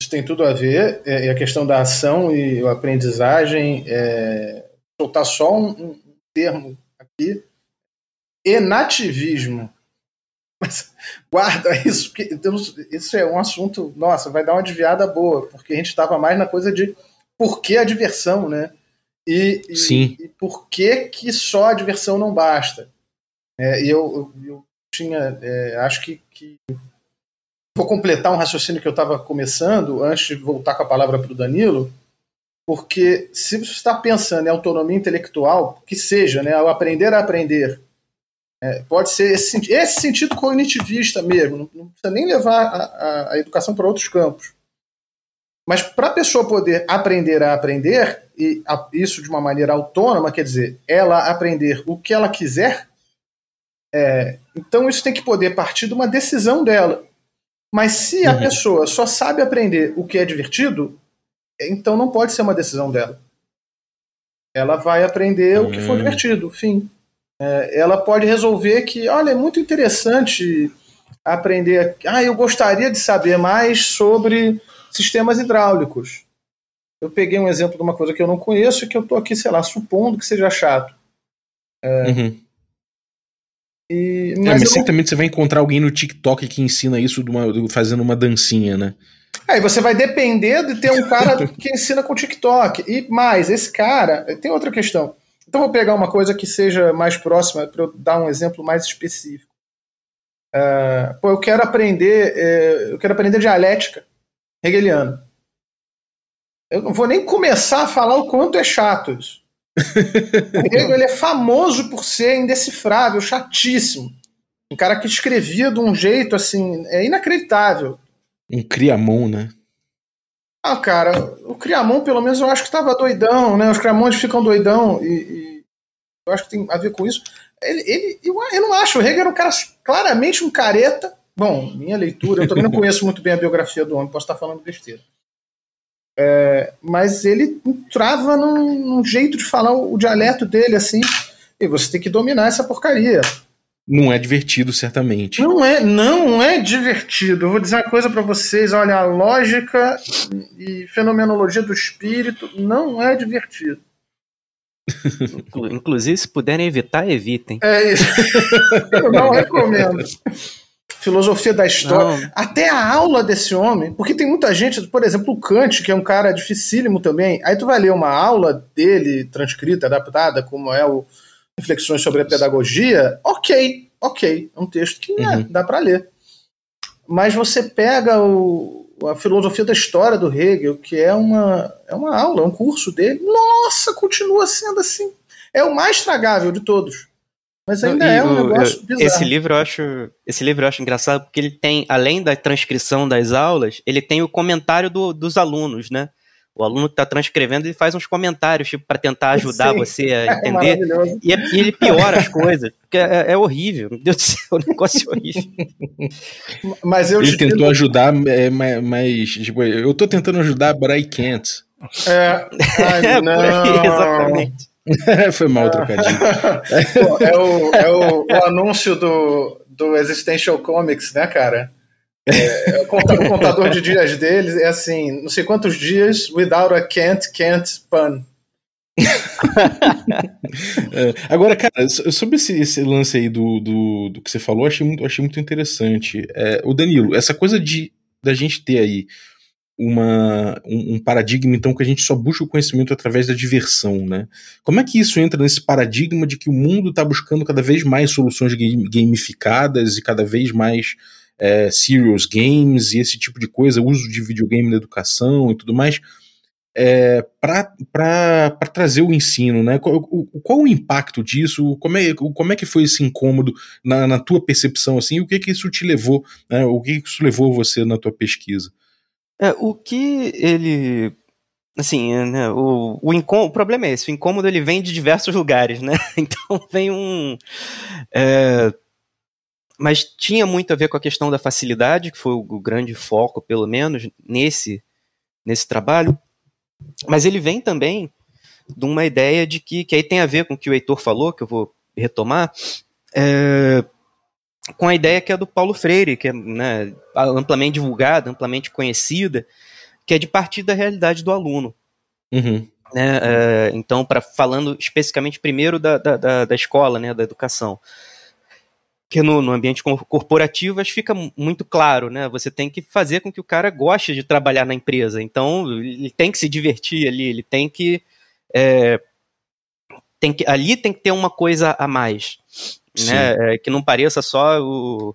Isso tem tudo a ver, é, a questão da ação e a aprendizagem, é, soltar só um, um termo aqui, enativismo. Mas guarda isso, porque isso é um assunto, nossa, vai dar uma desviada boa, porque a gente estava mais na coisa de por que a diversão, né? E, e, Sim. e por que, que só a diversão não basta. É, e eu, eu, eu tinha, é, acho que, que vou completar um raciocínio que eu estava começando antes de voltar com a palavra para o Danilo, porque se você está pensando em autonomia intelectual, que seja, né, ao aprender a aprender, é, pode ser esse, esse sentido cognitivista mesmo, não, não precisa nem levar a, a- a educação para outros campos. Mas para a pessoa poder aprender a aprender, e a- isso de uma maneira autônoma, quer dizer, ela aprender o que ela quiser, é, então isso tem que poder partir de uma decisão dela. Mas se a Uhum. pessoa só sabe aprender o que é divertido, então não pode ser uma decisão dela. Ela vai aprender o que for Hum. divertido, fim. É, ela pode resolver que, olha, é muito interessante aprender. Ah, eu gostaria de saber mais sobre sistemas hidráulicos. Eu peguei um exemplo de uma coisa que eu não conheço e que eu estou aqui, sei lá, supondo que seja chato. Uhum. E, É, mas mas eu não- certamente você vai encontrar alguém no TikTok que ensina isso uma- do- fazendo uma dancinha, né? Aí você vai depender de ter um cara que ensina com TikTok. E mais, esse cara. Tem outra questão. Então vou pegar uma coisa que seja mais próxima para eu dar um exemplo mais específico. Ah, pô, eu quero aprender. eh, eu quero aprender dialética hegeliana. Eu não vou nem começar a falar o quanto é chato isso. O Hegel ele é famoso por ser indecifrável, chatíssimo. Um cara que escrevia de um jeito assim, é inacreditável. Um criamon, né? Ah, cara, o Criamon, pelo menos, eu acho que tava doidão, né? Os Criamões ficam doidão e, e eu acho que tem a ver com isso. Ele, ele, eu, eu não acho, o Hegel era um cara claramente um careta. Bom, minha leitura, eu também não conheço muito bem a biografia do homem, posso estar falando besteira. É, mas ele entrava num, num jeito de falar o, o dialeto dele, assim, e você tem que dominar essa porcaria. Não é divertido, certamente. Não é, não é divertido. Eu vou dizer uma coisa para vocês, olha, a lógica e fenomenologia do espírito não é divertido. Inclu- Inclusive, se puderem evitar, evitem. É isso. Eu não recomendo. Filosofia da história. Não. Até a aula desse homem, porque tem muita gente, por exemplo, o Kant, que é um cara dificílimo também. Aí tu vai ler uma aula dele, transcrita, adaptada, como é o Reflexões sobre a Pedagogia, ok, ok. É um texto que é, Uhum. dá para ler. Mas você pega o, a filosofia da história do Hegel, que é uma, é uma aula, é um curso dele, nossa, continua sendo assim. É o mais tragável de todos. Mas ainda E é um o- negócio eu- bizarro. Esse livro eu acho, esse livro eu acho engraçado porque ele tem, além da transcrição das aulas, ele tem o comentário do- dos alunos, né? O aluno que está transcrevendo ele faz uns comentários tipo para tentar ajudar Sim. você a É entender. maravilhoso. E, é- e ele piora as coisas, porque é, é horrível. Meu Deus do céu, o negócio é horrível. Mas eu Ele te tentou digo- ajudar, é, ma- mas, tipo, eu tô tentando ajudar, but I can't. É, ai, É, não. aí, exatamente. Foi mal trocadinho. É o, é o, o anúncio do, do Existential Comics, né, cara? É, o conta- o contador de dias deles é assim, não sei quantos dias without a can't, can't pun. É, agora, cara, so- sobre esse, esse lance aí do, do, do que você falou, achei muito, achei muito interessante. É, o Danilo, essa coisa de da gente ter aí uma, um, um paradigma, então, que a gente só busca o conhecimento através da diversão, né? Como é que isso entra nesse paradigma de que o mundo está buscando cada vez mais soluções gamificadas e cada vez mais é, serious games e esse tipo de coisa, uso de videogame na educação e tudo mais? é, para trazer o ensino, né? Qual, o, qual o impacto disso? Como é, como é que foi esse incômodo na, na tua percepção, assim? O que que isso te levou, né? O que que isso levou você na tua pesquisa? É, o que ele. Assim, é, né, o, o, o problema é esse: o incômodo ele vem de diversos lugares, né? Então vem um. é, mas tinha muito a ver com a questão da facilidade, que foi o, o grande foco, pelo menos, nesse, nesse trabalho. Mas ele vem também de uma ideia de que, que aí tem a ver com o que o Heitor falou, que eu vou retomar, é, com a ideia que é do Paulo Freire, que é né, amplamente divulgada, amplamente conhecida, que é de partir da realidade do aluno. Uhum. Né? É, então, para falando especificamente primeiro da, da, da, escola, né, da educação. Porque no, no ambiente co- corporativo acho que fica mu- muito claro, né? Você tem que fazer com que o cara goste de trabalhar na empresa. Então, ele tem que se divertir ali, ele tem que. é, tem que ali tem que ter uma coisa a mais. Né? É, que não pareça só o.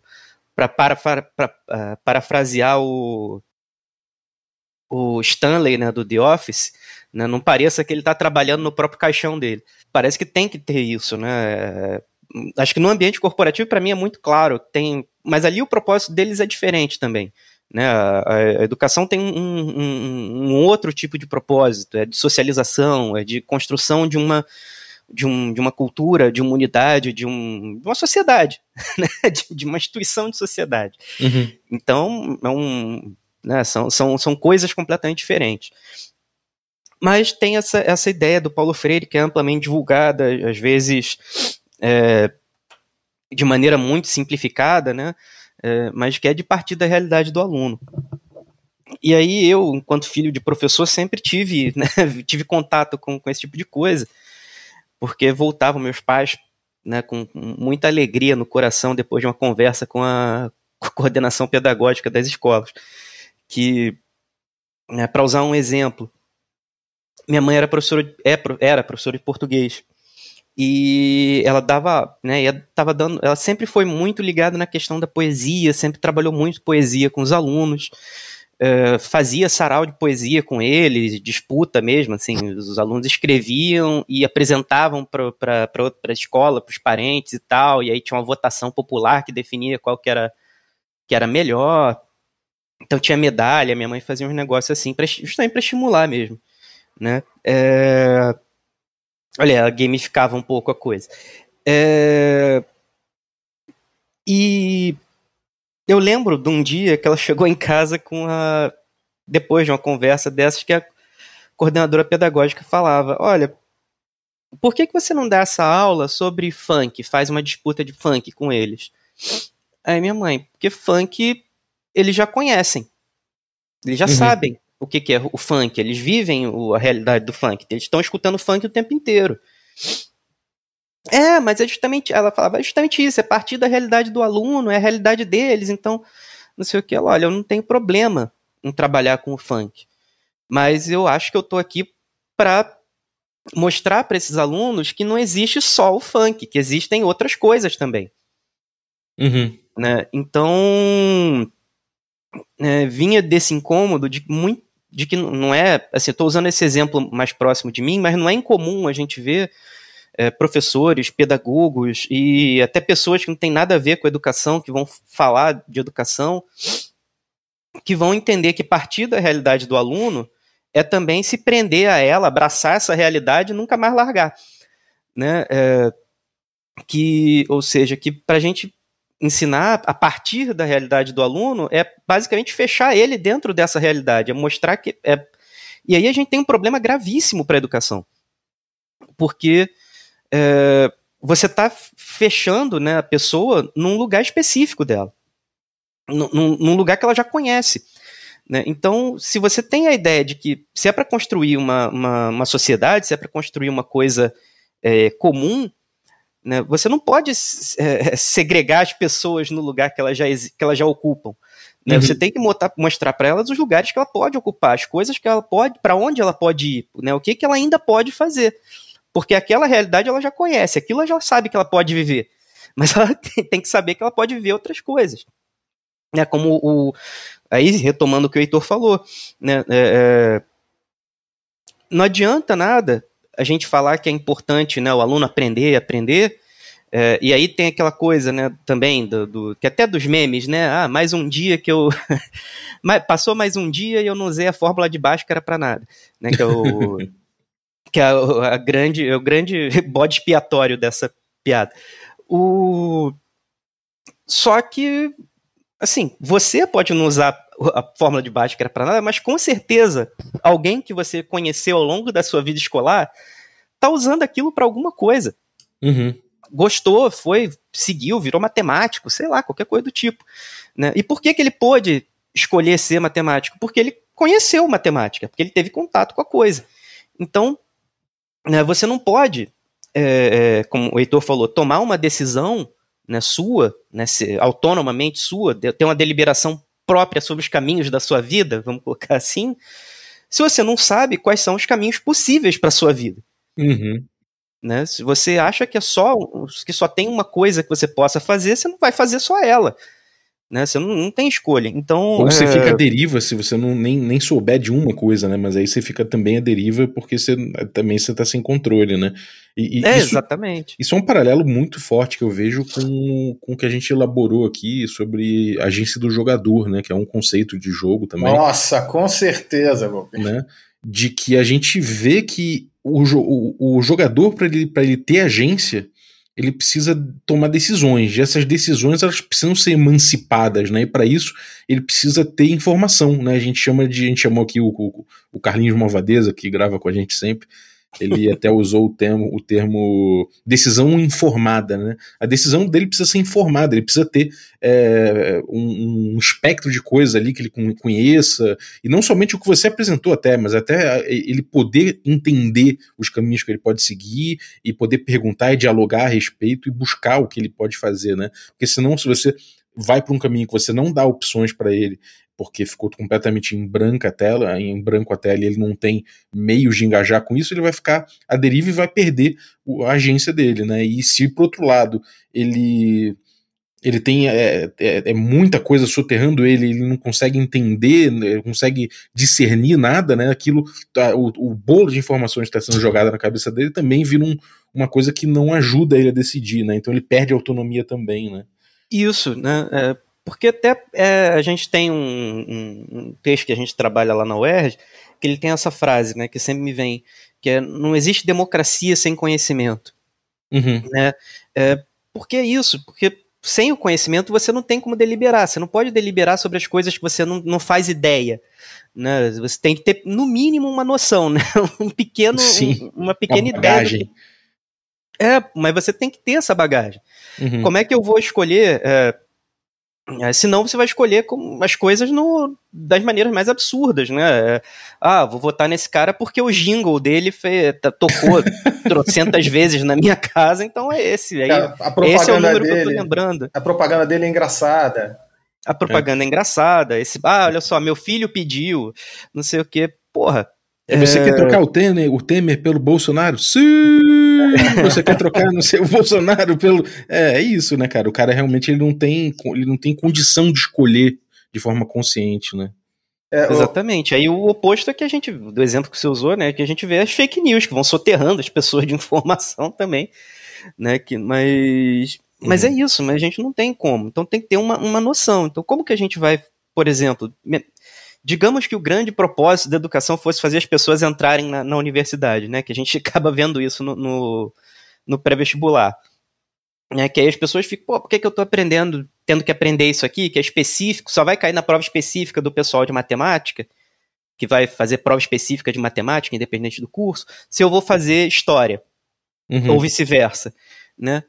Para para, para, para, ah, parafrasear o, o Stanley né, do The Office, né, não pareça que ele está trabalhando no próprio caixão dele. Parece que tem que ter isso, né? Acho que no ambiente corporativo, para mim, é muito claro. Tem, mas ali o propósito deles é diferente também. Né? A, a educação tem um, um, um, outro tipo de propósito, é de socialização, é de construção de uma, de, um, de uma cultura, de uma unidade, de, um, de uma sociedade, né? de, de, uma instituição de sociedade. Uhum. Então, é um, né? são, são, são coisas completamente diferentes. Mas tem essa, essa ideia do Paulo Freire que é amplamente divulgada, às vezes é, de maneira muito simplificada, né? É, mas que é de partir da realidade do aluno. E aí eu, enquanto filho de professor, sempre tive, né, tive contato com, com esse tipo de coisa, porque voltavam meus pais né, com muita alegria no coração depois de uma conversa com a, coordenação pedagógica das escolas. Que, né, para usar um exemplo, minha mãe era professora, é, era professora de português e ela dava, né, tava dando, ela sempre foi muito ligada na questão da poesia, sempre trabalhou muito poesia com os alunos, uh, fazia sarau de poesia com eles, disputa mesmo, assim, os alunos escreviam e apresentavam para a escola, para os parentes e tal, e aí tinha uma votação popular que definia qual que era, que era melhor, então tinha medalha, minha mãe fazia uns negócios assim, pra, justamente para estimular mesmo, né, é... Olha, gamificava um pouco a coisa. É... E eu lembro de um dia que ela chegou em casa com a. Depois de uma conversa dessas, que a coordenadora pedagógica falava: Olha, por que, que você não dá essa aula sobre funk? Faz uma disputa de funk com eles. Aí minha mãe, porque funk eles já conhecem. Eles já uhum. sabem o que, que, é o funk, eles vivem o, a realidade do funk, eles estão escutando funk o tempo inteiro. É, mas é justamente, ela falava, é justamente isso, é partir da realidade do aluno, é a realidade deles, então, não sei o que, ela, olha, eu não tenho problema em trabalhar com o funk, mas eu acho que eu tô aqui para mostrar para esses alunos que não existe só o funk, que existem outras coisas também. Uhum. Né? Então, é, vinha desse incômodo de muito de que não é, assim, estou usando esse exemplo mais próximo de mim, mas não é incomum a gente ver é, professores, pedagogos e até pessoas que não têm nada a ver com educação, que vão falar de educação, que vão entender que partir da realidade do aluno é também se prender a ela, abraçar essa realidade e nunca mais largar, né? É, que, ou seja, que para a gente ensinar a partir da realidade do aluno é basicamente fechar ele dentro dessa realidade, é mostrar que é E aí a gente tem um problema gravíssimo para a educação. Porque é, você está fechando né, a pessoa num lugar específico dela. Num, num lugar que ela já conhece. Né? Então, se você tem a ideia de que se é para construir uma, uma, uma, sociedade, se é para construir uma coisa é, comum, né, você não pode é, segregar as pessoas no lugar que elas já, que elas já ocupam. Né? Uhum. Você tem que mostrar, mostrar para elas os lugares que ela pode ocupar, as coisas que ela pode, para onde ela pode ir, né? o que, que ela ainda pode fazer. Porque aquela realidade ela já conhece, aquilo ela já sabe que ela pode viver. Mas ela tem que saber que ela pode viver outras coisas. É como o, Aí, retomando o que o Heitor falou, né, é, é, não adianta nada a gente falar que é importante né, o aluno aprender, aprender, é, e aí tem aquela coisa, né, também, do, do, que até dos memes, né, ah, mais um dia que eu... Passou mais um dia e eu não usei a fórmula de Bhaskara para nada, né, que é o... que é a, a grande, é o grande bode expiatório dessa piada. O... Só que assim, você pode não usar a fórmula de Bhaskara para nada, mas com certeza alguém que você conheceu ao longo da sua vida escolar tá usando aquilo para alguma coisa. Uhum. Gostou, foi, seguiu, virou matemático, sei lá, qualquer coisa do tipo. Né? E por que, que ele pôde escolher ser matemático? Porque ele conheceu matemática, porque ele teve contato com a coisa. Então, né, você não pode, é, é, como o Heitor falou, tomar uma decisão né, sua, né, autonomamente sua, ter uma deliberação própria sobre os caminhos da sua vida, vamos colocar assim, se você não sabe quais são os caminhos possíveis para a sua vida. Uhum. Né? Se você acha que é só que só tem uma coisa que você possa fazer, você não vai fazer só ela. Né? Você não, não tem escolha. Então, Ou você é... fica à deriva se você não, nem, nem souber de uma coisa, né? Mas aí você fica também à deriva porque você também você tá sem controle, né? E, e é, isso, exatamente. Isso é um paralelo muito forte que eu vejo com, com o que a gente elaborou aqui sobre agência do jogador, né? Que é um conceito de jogo também. Nossa, com certeza, Bob. Né? De que a gente vê que o, o, o jogador, para ele, ele ter agência, ele precisa tomar decisões. E essas decisões elas precisam ser emancipadas, né? E para isso ele precisa ter informação, né? A gente chama de, a gente chamou aqui o, o, o Carlinhos Malvadeza, que grava com a gente sempre, ele até usou o termo, o termo decisão informada. Né? A decisão dele precisa ser informada, ele precisa ter é, um, um, espectro de coisas ali que ele conheça, e não somente o que você apresentou até, mas até ele poder entender os caminhos que ele pode seguir e poder perguntar e dialogar a respeito e buscar o que ele pode fazer, né? Porque senão, se você vai para um caminho que você não dá opções para ele porque ficou completamente em branca a tela, em branco a tela e ele não tem meios de engajar com isso, ele vai ficar à deriva e vai perder a agência dele, né? E se por outro lado ele ele tem é, é, é, muita coisa soterrando ele, ele não consegue entender, não né, consegue discernir nada, né? Aquilo, tá, o, o bolo de informações que está sendo jogado na cabeça dele também vira um, uma coisa que não ajuda ele a decidir, né? Então ele perde autonomia também, né? Isso, né? É, porque até é, a gente tem um, um, um, texto que a gente trabalha lá na UERJ, que ele tem essa frase, né, que sempre me vem, que é, não existe democracia sem conhecimento. Uhum. Né? É, por que isso? Porque sem o conhecimento você não tem como deliberar, você não pode deliberar sobre as coisas que você não, não faz ideia. Né? Você tem que ter, no mínimo, uma noção, né? um pequeno, Sim, uma pequena uma ideia. Que... É, mas você tem que ter essa bagagem. Uhum. Como é que eu vou escolher... É, senão você vai escolher as coisas no, das maneiras mais absurdas, né? É, ah, vou votar nesse cara porque o jingle dele fez, tocou trocentas vezes na minha casa, então é esse. Aí, a, a esse é o número dele, que eu tô lembrando. A propaganda dele é engraçada. A propaganda é, é engraçada. Esse, ah, olha só, meu filho pediu, não sei o que. Porra, você é... quer trocar o Temer, o Temer pelo Bolsonaro? Sim! Você quer trocar no seu Bolsonaro pelo. É, é isso, né, cara? O cara realmente ele não tem, ele não tem condição de escolher de forma consciente, né? É, Exatamente. Aí o oposto é que a gente, do exemplo que você usou, né, que a gente vê as fake news que vão soterrando as pessoas de informação também, né, que, mas, mas é uhum. é isso, mas a gente não tem como. Então tem que ter uma, uma noção. Então como que a gente vai, por exemplo, digamos que o grande propósito da educação fosse fazer as pessoas entrarem na, na universidade, né? Que a gente acaba vendo isso no, no, no pré-vestibular. Né, que aí as pessoas ficam, pô, por que, que eu estou aprendendo, tendo que aprender isso aqui, que é específico, só vai cair na prova específica do pessoal de matemática? que vai fazer prova específica de matemática, independente do curso, se eu vou fazer história, Uhum. ou vice-versa, né?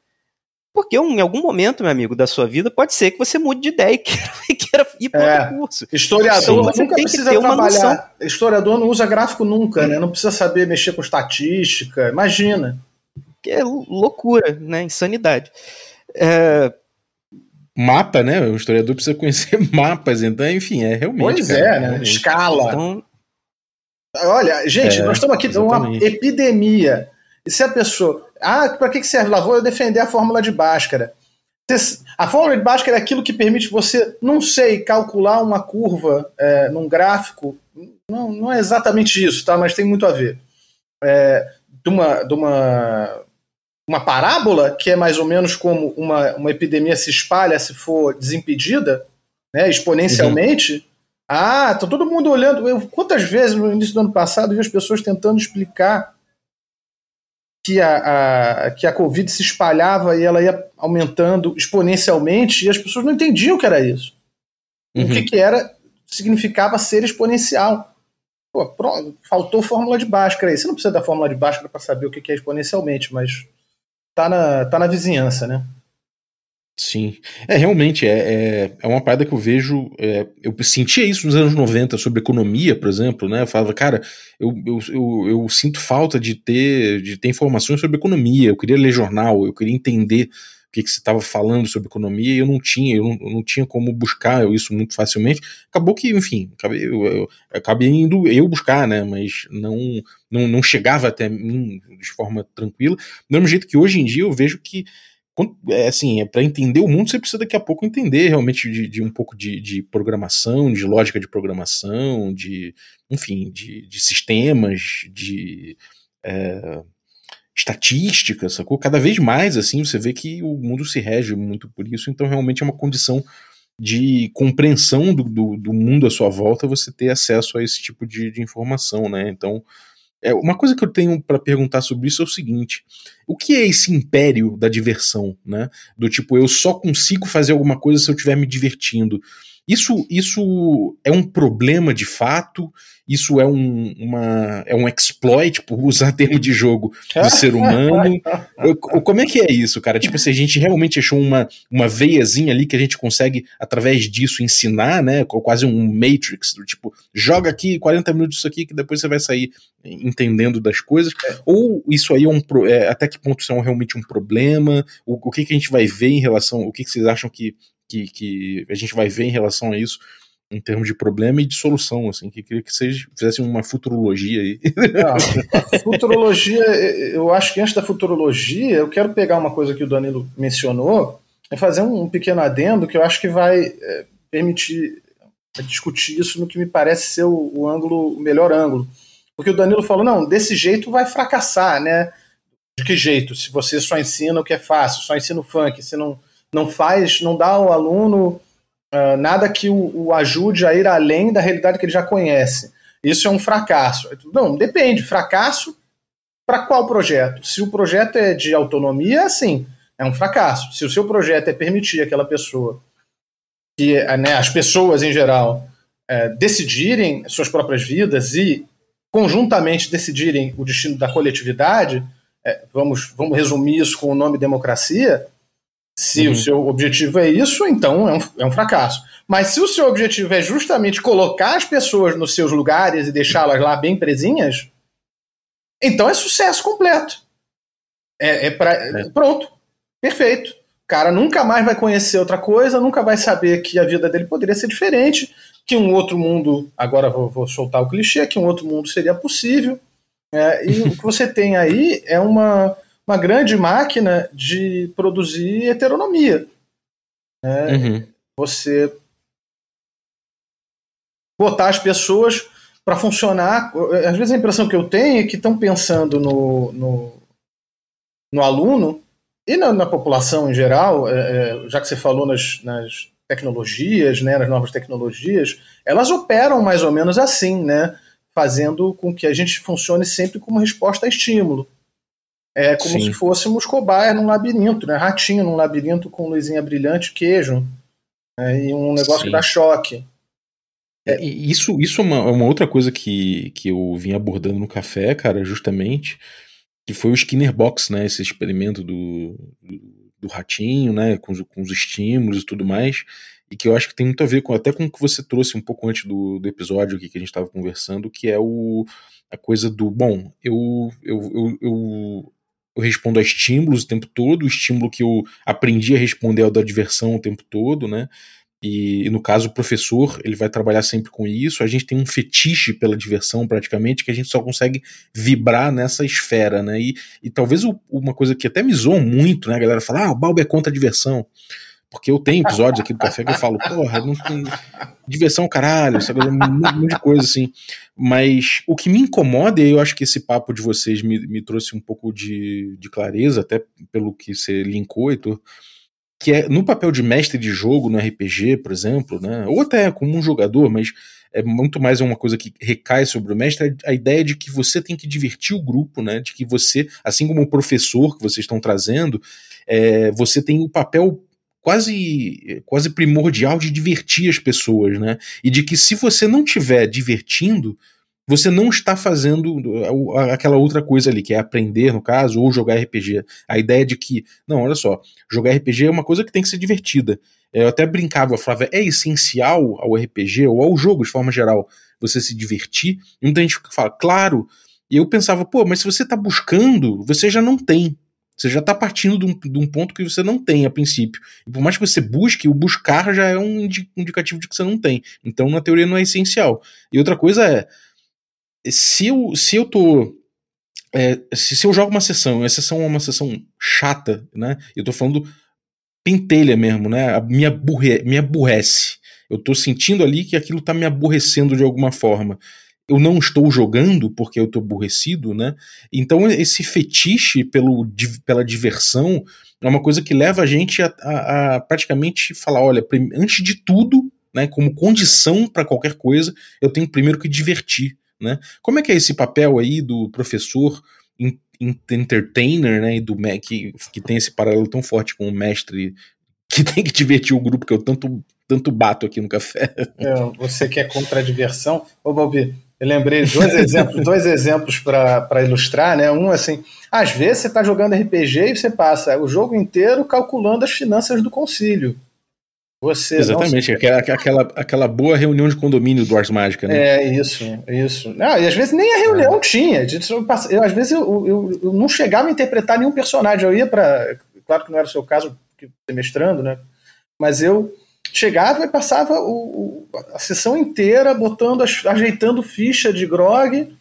Porque em algum momento, meu amigo, da sua vida, pode ser que você mude de ideia e queira, e queira ir para É. outro curso. Historiador Então, você nunca tem que precisa ter uma trabalhar. Historiador não usa gráfico nunca, né? Não precisa saber mexer com estatística. Imagina. Que é loucura, né? Insanidade. É, Mapa, né? O historiador precisa conhecer mapas, então, enfim, é realmente. Pois cara, é, né? realmente. Escala. então, Olha, gente, É, nós estamos aqui numa epidemia. E se a pessoa. Ah, para que serve? Lá vou eu defender a fórmula de Bhaskara. A fórmula de Bhaskara é aquilo que permite você, não sei, calcular uma curva é, num gráfico. Não, não é exatamente isso, tá? Mas tem muito a ver. É, de uma, de uma, uma parábola, que é mais ou menos como uma, uma epidemia se espalha se for desimpedida, né, exponencialmente. Ah, tá todo mundo olhando. Eu, quantas vezes no início do ano passado eu vi as pessoas tentando explicar que a, a, que a Covid se espalhava e ela ia aumentando exponencialmente e as pessoas não entendiam o que era isso. O Uhum. que, que era, significava ser exponencial. Pô, pronto, faltou fórmula de Bhaskara aí. Você não precisa da fórmula de Bhaskara para saber o que que é exponencialmente, mas tá na, tá na vizinhança, né? Sim. É, realmente, é, é, é uma parada que eu vejo. é, eu sentia isso nos anos 90 sobre economia, por exemplo, né? Eu falava, cara, eu, eu, eu, eu sinto falta de ter, de ter informações sobre economia. Eu queria ler jornal, eu queria entender o que, que você estava falando sobre economia e eu não tinha, eu não, eu não tinha como buscar isso muito facilmente. Acabou que, enfim, acabei, eu, eu, acabei indo eu buscar, né? Mas não, não, não chegava até mim de forma tranquila. Do mesmo jeito que hoje em dia eu vejo que é assim, é para entender o mundo, você precisa daqui a pouco entender realmente de, de um pouco de, de programação, de lógica de programação, de, enfim, de, de sistemas, de é, estatística, sacou? Cada vez mais, assim, você vê que o mundo se rege muito por isso, então realmente é uma condição de compreensão do, do, do mundo à sua volta você ter acesso a esse tipo de, de informação, né? Então, é, uma coisa que eu tenho para perguntar sobre isso é o seguinte: o que é esse império da diversão, né? Do tipo, eu só consigo fazer alguma coisa se eu estiver me divertindo. Isso, isso é um problema de fato? Isso é um, uma, é um exploit, por usar termo de jogo, do ser humano? Eu- Como é que é isso, cara? Tipo, se a gente realmente achou uma, uma veiazinha ali que a gente consegue, através disso, ensinar, né? Quase um Matrix, do tipo, joga aqui 40 minutos disso aqui que depois você vai sair entendendo das coisas. Ou isso aí é um. pro- é, até que ponto isso é realmente um problema? O, o que, que a gente vai ver em relação. O que, que vocês acham que, que, que a gente vai ver em relação a isso? Em termos de problema e de solução, assim, que queria que vocês fizessem uma futurologia aí. Futurologia, eu acho que antes da futurologia, eu quero pegar uma coisa que o Danilo mencionou e fazer um pequeno adendo que eu acho que vai é, permitir discutir isso no que me parece ser o, o ângulo, o melhor ângulo. Porque o Danilo falou, não, desse jeito vai fracassar, né? De que jeito? Se você só ensina o que é fácil, só ensina o funk, você não, não faz, não dá ao aluno ah, nada que o, o ajude a ir além da realidade que ele já conhece. Isso é um fracasso. Não, depende. Fracasso para qual projeto? Se o projeto é de autonomia, sim, é um fracasso. Se o seu projeto é permitir aquela pessoa, que né, as pessoas em geral, é, decidirem suas próprias vidas e conjuntamente decidirem o destino da coletividade, é, vamos, vamos resumir isso com o nome democracia. Se Uhum. o seu objetivo é isso, então é um, é um fracasso. Mas se o seu objetivo é justamente colocar as pessoas nos seus lugares e deixá-las lá bem presinhas, então é sucesso completo. É, é pra, É. Pronto. Perfeito. O cara nunca mais vai conhecer outra coisa, nunca vai saber que a vida dele poderia ser diferente, que um outro mundo, agora vou, vou soltar o clichê, que um outro mundo seria possível. É, e o que você tem aí é uma, uma grande máquina de produzir heteronomia. né? Uhum. Você botar as pessoas para funcionar. Às vezes a impressão que eu tenho é que estão pensando no, no, no aluno e na, na população em geral, é, é, já que você falou nas, nas tecnologias, né, nas novas tecnologias, elas operam mais ou menos assim, né, fazendo com que a gente funcione sempre como resposta a estímulo. É como Sim. se fôssemos cobaia num labirinto, né, ratinho num labirinto com luzinha brilhante, queijo, né, e um negócio Sim. que dá choque. É, isso, isso é uma, é uma, outra coisa que, que eu vim abordando no café, cara, justamente, que foi o Skinner Box, né? Esse experimento do, do, ratinho, né? Com, com os estímulos e tudo mais e que eu acho que tem muito a ver com até com o que você trouxe um pouco antes do, do episódio aqui que a gente estava conversando, que é o, a coisa do, bom, eu, eu, eu, eu, eu respondo a estímulos o tempo todo, o estímulo que eu aprendi a responder é o da diversão o tempo todo, né? E, no caso o professor ele vai trabalhar sempre com isso. A gente tem um fetiche pela diversão praticamente que a gente só consegue vibrar nessa esfera, né? E, e talvez o, uma coisa que até me zoam muito, né? A galera fala, ah, o Balbo é contra a diversão. Porque eu tenho episódios aqui do café que eu falo, porra, não tem diversão caralho, coisa, um monte de coisa assim. Mas o que me incomoda, e eu acho que esse papo de vocês me, me trouxe um pouco de, de clareza, até pelo que você linkou, Heitor, que é no papel de mestre de jogo no RPG, por exemplo, né? Ou até como um jogador, mas é muito mais uma coisa que recai sobre o mestre, a ideia de que você tem que divertir o grupo, né? De que você, assim como o professor que vocês estão trazendo, é, você tem o papel quase quase primordial de divertir as pessoas, né? E de que se você não estiver divertindo, você não está fazendo aquela outra coisa ali, que é aprender, no caso, ou jogar RPG. A ideia de que, não, olha só, jogar RPG é uma coisa que tem que ser divertida. Eu até brincava, eu falava, é essencial ao RPG, ou ao jogo de forma geral, você se divertir. E muita gente fala, claro. E eu pensava, pô, mas se você está buscando, você já não tem. Você já está partindo de um, de um, ponto que você não tem a princípio. E por mais que você busque, o buscar já é um indicativo de que você não tem. Então, na teoria, não é essencial. E outra coisa é, se eu, se eu tô. É, se, se eu jogo uma sessão, e a sessão é uma sessão chata, né? Eu tô falando pentelha mesmo, né? Me, aburre, me aborrece. Eu tô sentindo ali que aquilo tá me aborrecendo de alguma forma eu não estou jogando porque eu estou aborrecido, né? Então esse fetiche pelo, pela diversão é uma coisa que leva a gente a, a, a praticamente falar, olha, antes de tudo, né, como condição para qualquer coisa, eu tenho primeiro que divertir, né? Como é que é esse papel aí do professor entertainer, né, e do que, que tem esse paralelo tão forte com o mestre que tem que divertir o grupo que eu tanto tanto bato aqui no café. É, você que é contra a diversão, ô Bobi, eu lembrei dois exemplos, dois exemplos para ilustrar, né? Um assim, às vezes você está jogando RPG e você passa o jogo inteiro calculando as finanças do concílio. Você Exatamente, aquela, aquela, aquela boa reunião de condomínio do Ars Mágica, né? É, isso, isso. Não, e às vezes nem a reunião é. tinha. Eu, às vezes eu, eu, eu, não chegava a interpretar nenhum personagem. Eu ia para. Claro que não era o seu caso, que mestrando, né? Mas eu chegava e passava o, o, a sessão inteira botando, ajeitando ficha de grog,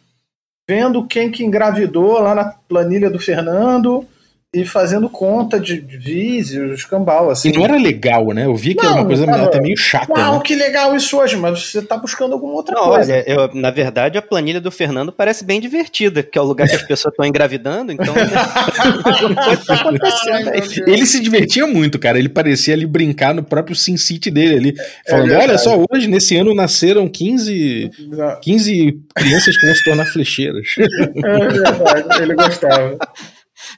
vendo quem que engravidou lá na planilha do Fernando, e fazendo conta de, de vídeos, cambal, assim. E não era legal, né? Eu vi que não, era uma coisa tava, até meio chata. Não, né? que legal isso hoje, mas você tá buscando alguma outra não, coisa. Olha, eu, na verdade, a planilha do Fernando parece bem divertida, que é o lugar que as pessoas estão engravidando, então. ele se divertia muito, cara. Ele parecia ali brincar no próprio Sin City dele ali, é falando: é olha só, hoje, nesse ano, nasceram 15, 15 crianças que vão se tornar flecheiras. É verdade, ele gostava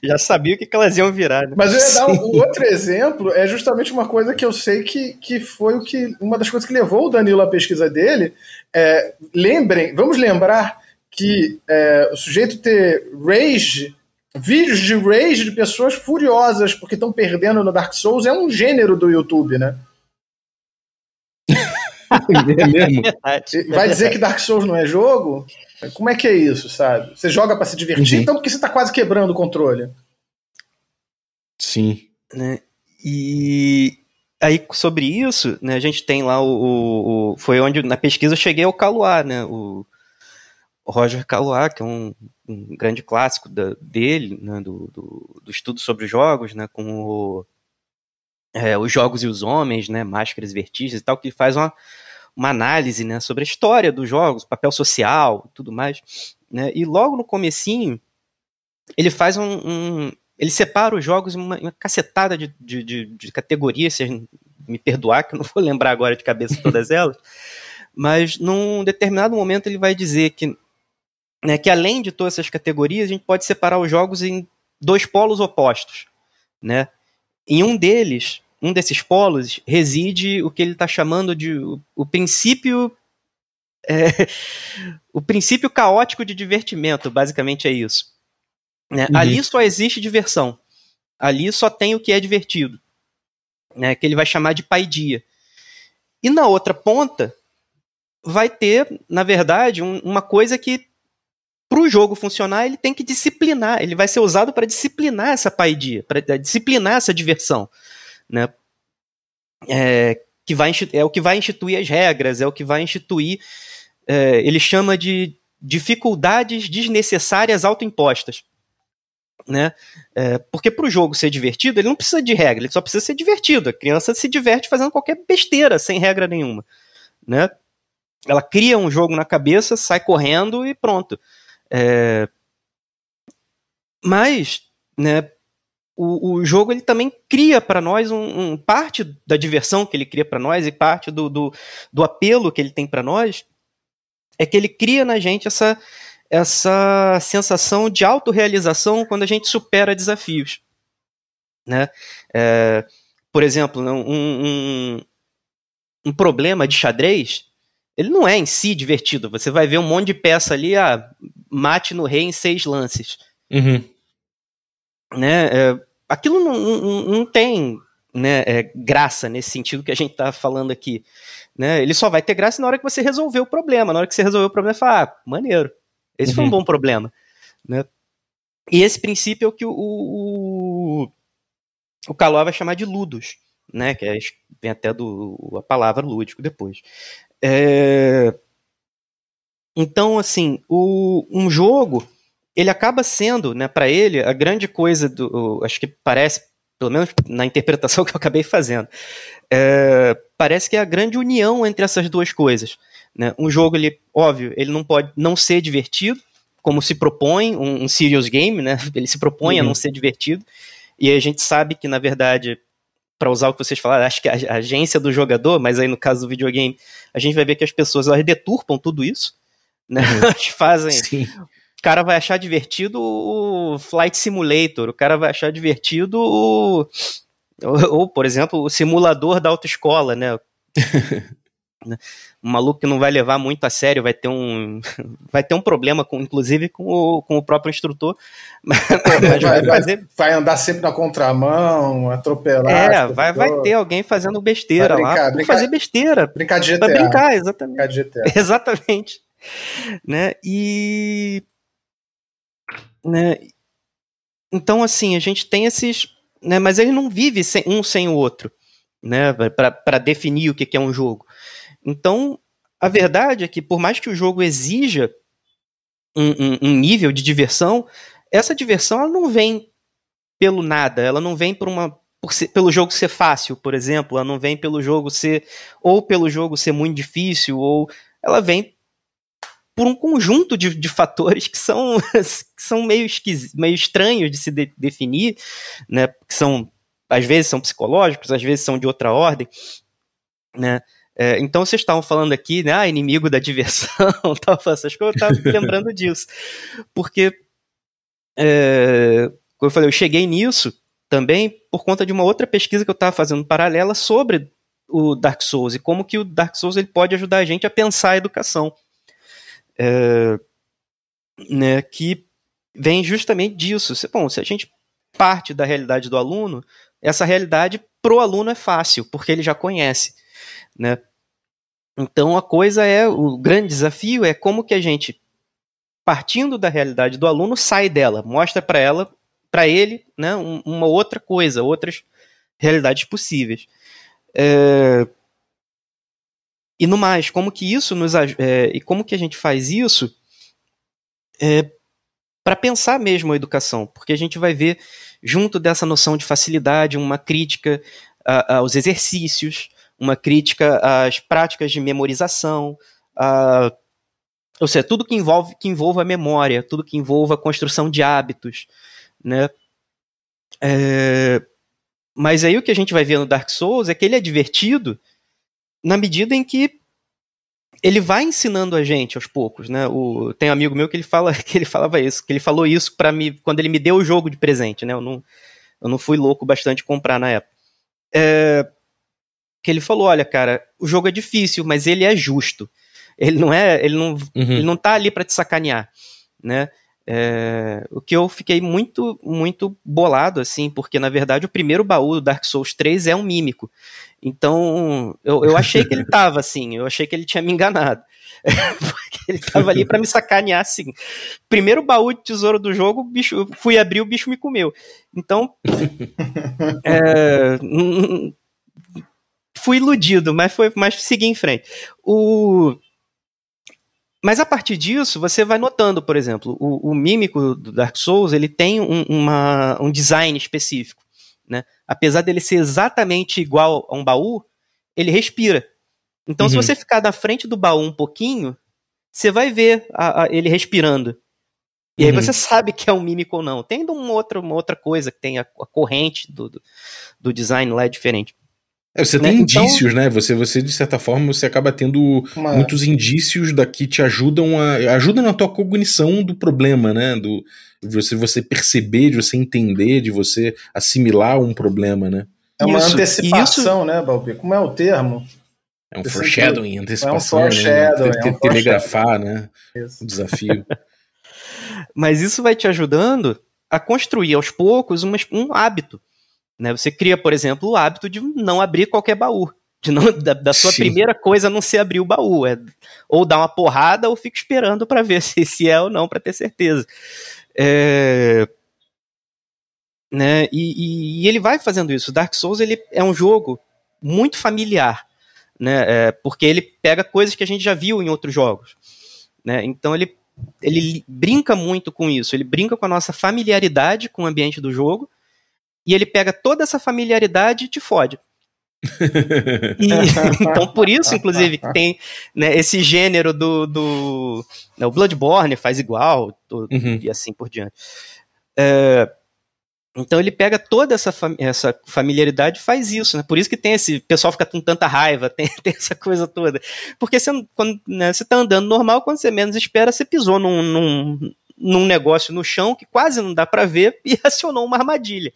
já sabia o que, que elas iam virar. Né? Mas eu ia dar um, um, outro exemplo, é justamente uma coisa que eu sei que, que foi o que. Uma das coisas que levou o Danilo à pesquisa dele. É, lembrem, vamos lembrar que é, o sujeito ter rage, vídeos de rage de pessoas furiosas porque estão perdendo no Dark Souls é um gênero do YouTube, né? é mesmo? É Vai dizer que Dark Souls não é jogo? Como é que é isso, sabe? Você joga para se divertir, uhum. então porque você tá quase quebrando o controle. Sim. Né? E aí, sobre isso, né, a gente tem lá o, o, o, Foi onde na pesquisa eu cheguei ao Caluá, né? O Roger Caluá, que é um, um grande clássico da, dele, né, do, do, do, estudo sobre jogos, né? Com o, é, os jogos e os homens, né? Máscaras e vertigens e tal, que faz uma uma análise né, sobre a história dos jogos, papel social, tudo mais. Né? E logo no comecinho, ele faz um, um ele separa os jogos em uma, uma cacetada de, de, de, de categorias, vocês me perdoar que eu não vou lembrar agora de cabeça todas elas, mas num determinado momento ele vai dizer que, né, que além de todas essas categorias, a gente pode separar os jogos em dois polos opostos, né? Em um deles, um desses polos reside o que ele está chamando de o, o princípio É, o princípio caótico de divertimento, basicamente é isso. Né? Uhum. Ali só existe diversão. Ali só tem o que é divertido. Né? Que ele vai chamar de paidia. E na outra ponta, vai ter, na verdade, um, uma coisa que para o jogo funcionar, ele tem que disciplinar, ele vai ser usado para disciplinar essa paidia, para disciplinar essa diversão, né? É, que vai, é o que vai instituir as regras, é o que vai instituir, é, ele chama de dificuldades desnecessárias autoimpostas. Né? É, porque para o jogo ser divertido, ele não precisa de regra, ele só precisa ser divertido. A criança se diverte fazendo qualquer besteira, sem regra nenhuma. Né? Ela cria um jogo na cabeça, sai correndo e pronto. É... Mas, né, o, o jogo ele também cria para nós um, um, parte da diversão que ele cria para nós e parte do, do, do, apelo que ele tem para nós é que ele cria na gente essa, essa sensação de autorrealização quando a gente supera desafios. Né? É, por exemplo, um, um, um problema de xadrez ele não é em si divertido. Você vai ver um monte de peça ali, ah, mate no rei em seis lances. Uhum. Né? É, aquilo não, não, não tem né, é, graça nesse sentido que a gente está falando aqui. Né? Ele só vai ter graça na hora que você resolver o problema. Na hora que você resolver o problema, você fala, ah, maneiro. Esse uhum. foi um uhum. bom problema. Né? E esse princípio é o que o, o, o Caló vai chamar de ludos, né? Que é, vem até do a palavra lúdico depois. É... Então, assim, o, um jogo ele acaba sendo, né, para ele, a grande coisa do. Acho que parece, pelo menos na interpretação que eu acabei fazendo, é, parece que é a grande união entre essas duas coisas. Né? Um jogo, ele, óbvio, ele não pode não ser divertido, como se propõe um, um serious game, né? Ele se propõe uhum. a não ser divertido. E a gente sabe que, na verdade, para usar o que vocês falaram, acho que a agência do jogador, mas aí no caso do videogame, a gente vai ver que as pessoas elas deturpam tudo isso, né? Uhum. Elas fazem. Sim. O cara vai achar divertido o Flight Simulator, o cara vai achar divertido o. Ou, ou por exemplo, o simulador da autoescola, né? Né? Um maluco que não vai levar muito a sério, vai ter um, vai ter um problema, com, inclusive, com o, com o próprio instrutor. Mas vai, vai, fazer... vai, andar sempre na contramão, atropelar. É, vai, vai ter alguém fazendo besteira brincar, lá. Brincar, fazer besteira. Brincar de GTA. Vai brincar, exatamente. Brincar de GTA. Exatamente. Né? E. Né? Então, assim, a gente tem esses. Né? Mas ele não vive sem, um sem o outro. Né, para definir o que é um jogo. Então, a verdade é que, por mais que o jogo exija um, um, um nível de diversão, essa diversão ela não vem pelo nada, ela não vem por uma pelo jogo ser fácil, por exemplo, ela não vem pelo jogo ser ou pelo jogo ser muito difícil, ou ela vem por um conjunto de, de fatores que são, que são meio, meio estranhos de se de, definir, né? Que são às vezes são psicológicos, às vezes são de outra ordem, né? É, então vocês estavam falando aqui, né, ah, inimigo da diversão, tal, essas coisas, eu estava lembrando disso. Porque, é, como eu falei, eu cheguei nisso também por conta de uma outra pesquisa que eu estava fazendo paralela sobre o Dark Souls e como que o Dark Souls ele pode ajudar a gente a pensar a educação. É, né, que vem justamente disso. Bom, se a gente parte da realidade do aluno, essa realidade pro aluno é fácil, porque ele já conhece né? Então a coisa é o grande desafio é como que a gente partindo da realidade do aluno sai dela, mostra para ela, para ele, né, uma outra coisa, outras realidades possíveis. É... E no mais, como que isso nos é, e como que a gente faz isso é, para pensar mesmo a educação, porque a gente vai ver junto dessa noção de facilidade uma crítica a, aos exercícios, uma crítica às práticas de memorização, a, ou seja, tudo que envolve que envolva a memória, tudo que envolva a construção de hábitos, né? É, mas aí o que a gente vai ver no Dark Souls é que ele é divertido na medida em que ele vai ensinando a gente aos poucos, né? O, tem um amigo meu que ele fala que ele falava isso, que ele falou isso para mim quando ele me deu o jogo de presente, né? Eu não, eu não fui louco bastante comprar na época. É, que ele falou: olha, cara, o jogo é difícil, mas ele é justo. Ele não é, ele não, Uhum. ele não tá ali para te sacanear, né? É, o que eu fiquei muito, muito bolado, assim, porque na verdade o primeiro baú do Dark Souls 3 é um mímico. Então, eu, eu achei que ele tava assim, eu achei que ele tinha me enganado. porque ele tava ali para me sacanear assim. Primeiro baú de tesouro do jogo, bicho, eu fui abrir, o bicho me comeu. Então, é, fui iludido, mas foi, mas segui em frente. O mas a partir disso, você vai notando, por exemplo, o, o mímico do Dark Souls, ele tem um, uma, um design específico, né? Apesar dele ser exatamente igual a um baú, ele respira. Então, se Uhum. você ficar na frente do baú um pouquinho, você vai ver a- a- ele respirando. E aí Uhum. você sabe que é um mímico ou não. Tem uma outra, uma outra coisa que tem a, a corrente do, do, do design lá é diferente. É, você Né? tem Então- indícios, né? Você, você, de certa forma, você acaba tendo Uma- muitos indícios da que te ajudam a. ajudam na tua cognição do problema, né? Do, de você, você perceber, de você entender, de você assimilar um problema, né? É uma Isso, antecipação, né, Balbi? Como é o termo? É um Esse foreshadowing, antecipação, foreshadowing, né? é um Te- Telegrafar, né? Isso. O desafio. Mas isso vai te ajudando a construir aos poucos uma- um hábito. Né? Você cria, por exemplo, o hábito de não abrir qualquer baú. De não, da, da sua Sim. primeira coisa não ser abrir o baú. É, ou dar uma porrada ou fica esperando para ver se, se é ou não, para ter certeza. É, né? E, e- e ele vai fazendo isso. Dark Souls ele é um jogo muito familiar. Né? É, porque ele pega coisas que a gente já viu em outros jogos. Né? Então ele ele brinca muito com isso, ele brinca com a nossa familiaridade com o ambiente do jogo, e ele pega toda essa familiaridade e te fode. E- então, por isso, inclusive, que tem né, esse gênero do. do né, o Bloodborne faz igual, to- Uhum. e assim por diante. É, então ele pega toda essa, fam- essa familiaridade e faz isso, né? Por isso que tem esse. O pessoal fica com tanta raiva, tem, tem essa coisa toda. Porque você, quando, né, você tá andando normal, quando você menos espera, você pisou num, num, num negócio no chão que quase não dá pra ver e acionou uma armadilha.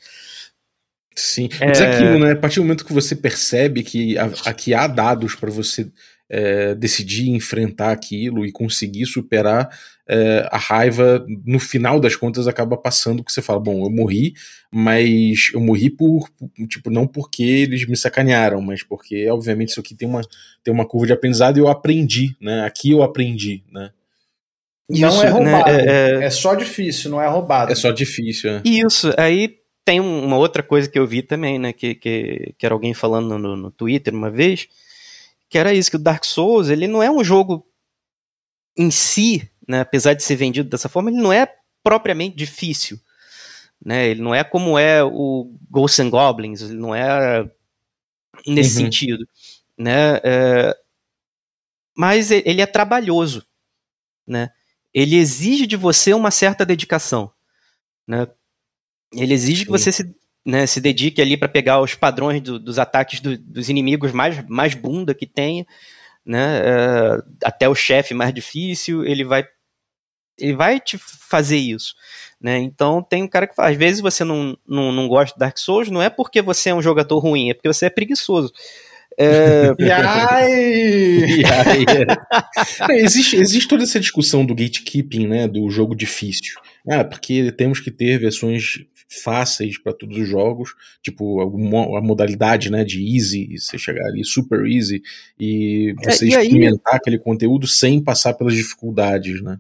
Sim, mas é aquilo, né? A partir do momento que você percebe que a- aqui há dados para você é, decidir enfrentar aquilo e conseguir superar é, a raiva, no final das contas acaba passando que você fala, bom, eu morri, mas eu morri por, por- tipo, não porque eles me sacanearam, mas porque, obviamente, isso aqui tem uma, tem uma curva de aprendizado e eu aprendi, né? Aqui eu aprendi, né? Não Isso, é roubado. né, é- É só difícil, não é roubado. É só difícil, né? Isso, aí tem um- uma outra coisa que eu vi também, né, que, que, que era alguém falando no, no Twitter uma vez, que era isso, que o Dark Souls, ele não é um jogo em si, né, apesar de ser vendido dessa forma, ele não é propriamente difícil, né, ele não é como é o Ghosts and Goblins, ele não é nesse Uhum. sentido, né, é, mas ele é trabalhoso, né, ele exige de você uma certa dedicação, né, ele exige que Sim. você se, né, se dedique ali para pegar os padrões do- dos ataques do- dos inimigos mais, mais bunda que tenha, né, é, até o chefe mais difícil, ele vai ele vai te fazer isso, né? Então tem um cara que fala, às vezes você não, não, não gosta de Dark Souls, não é porque você é um jogador ruim, é porque você é preguiçoso. É, E! E aí, é. Não, existe, existe toda essa discussão do gatekeeping, né, do jogo difícil. Ah, porque temos que ter versões fáceis para todos os jogos, tipo a, a modalidade, né, de easy, você chegar ali super easy e você É, e aí- experimentar aquele conteúdo sem passar pelas dificuldades, né?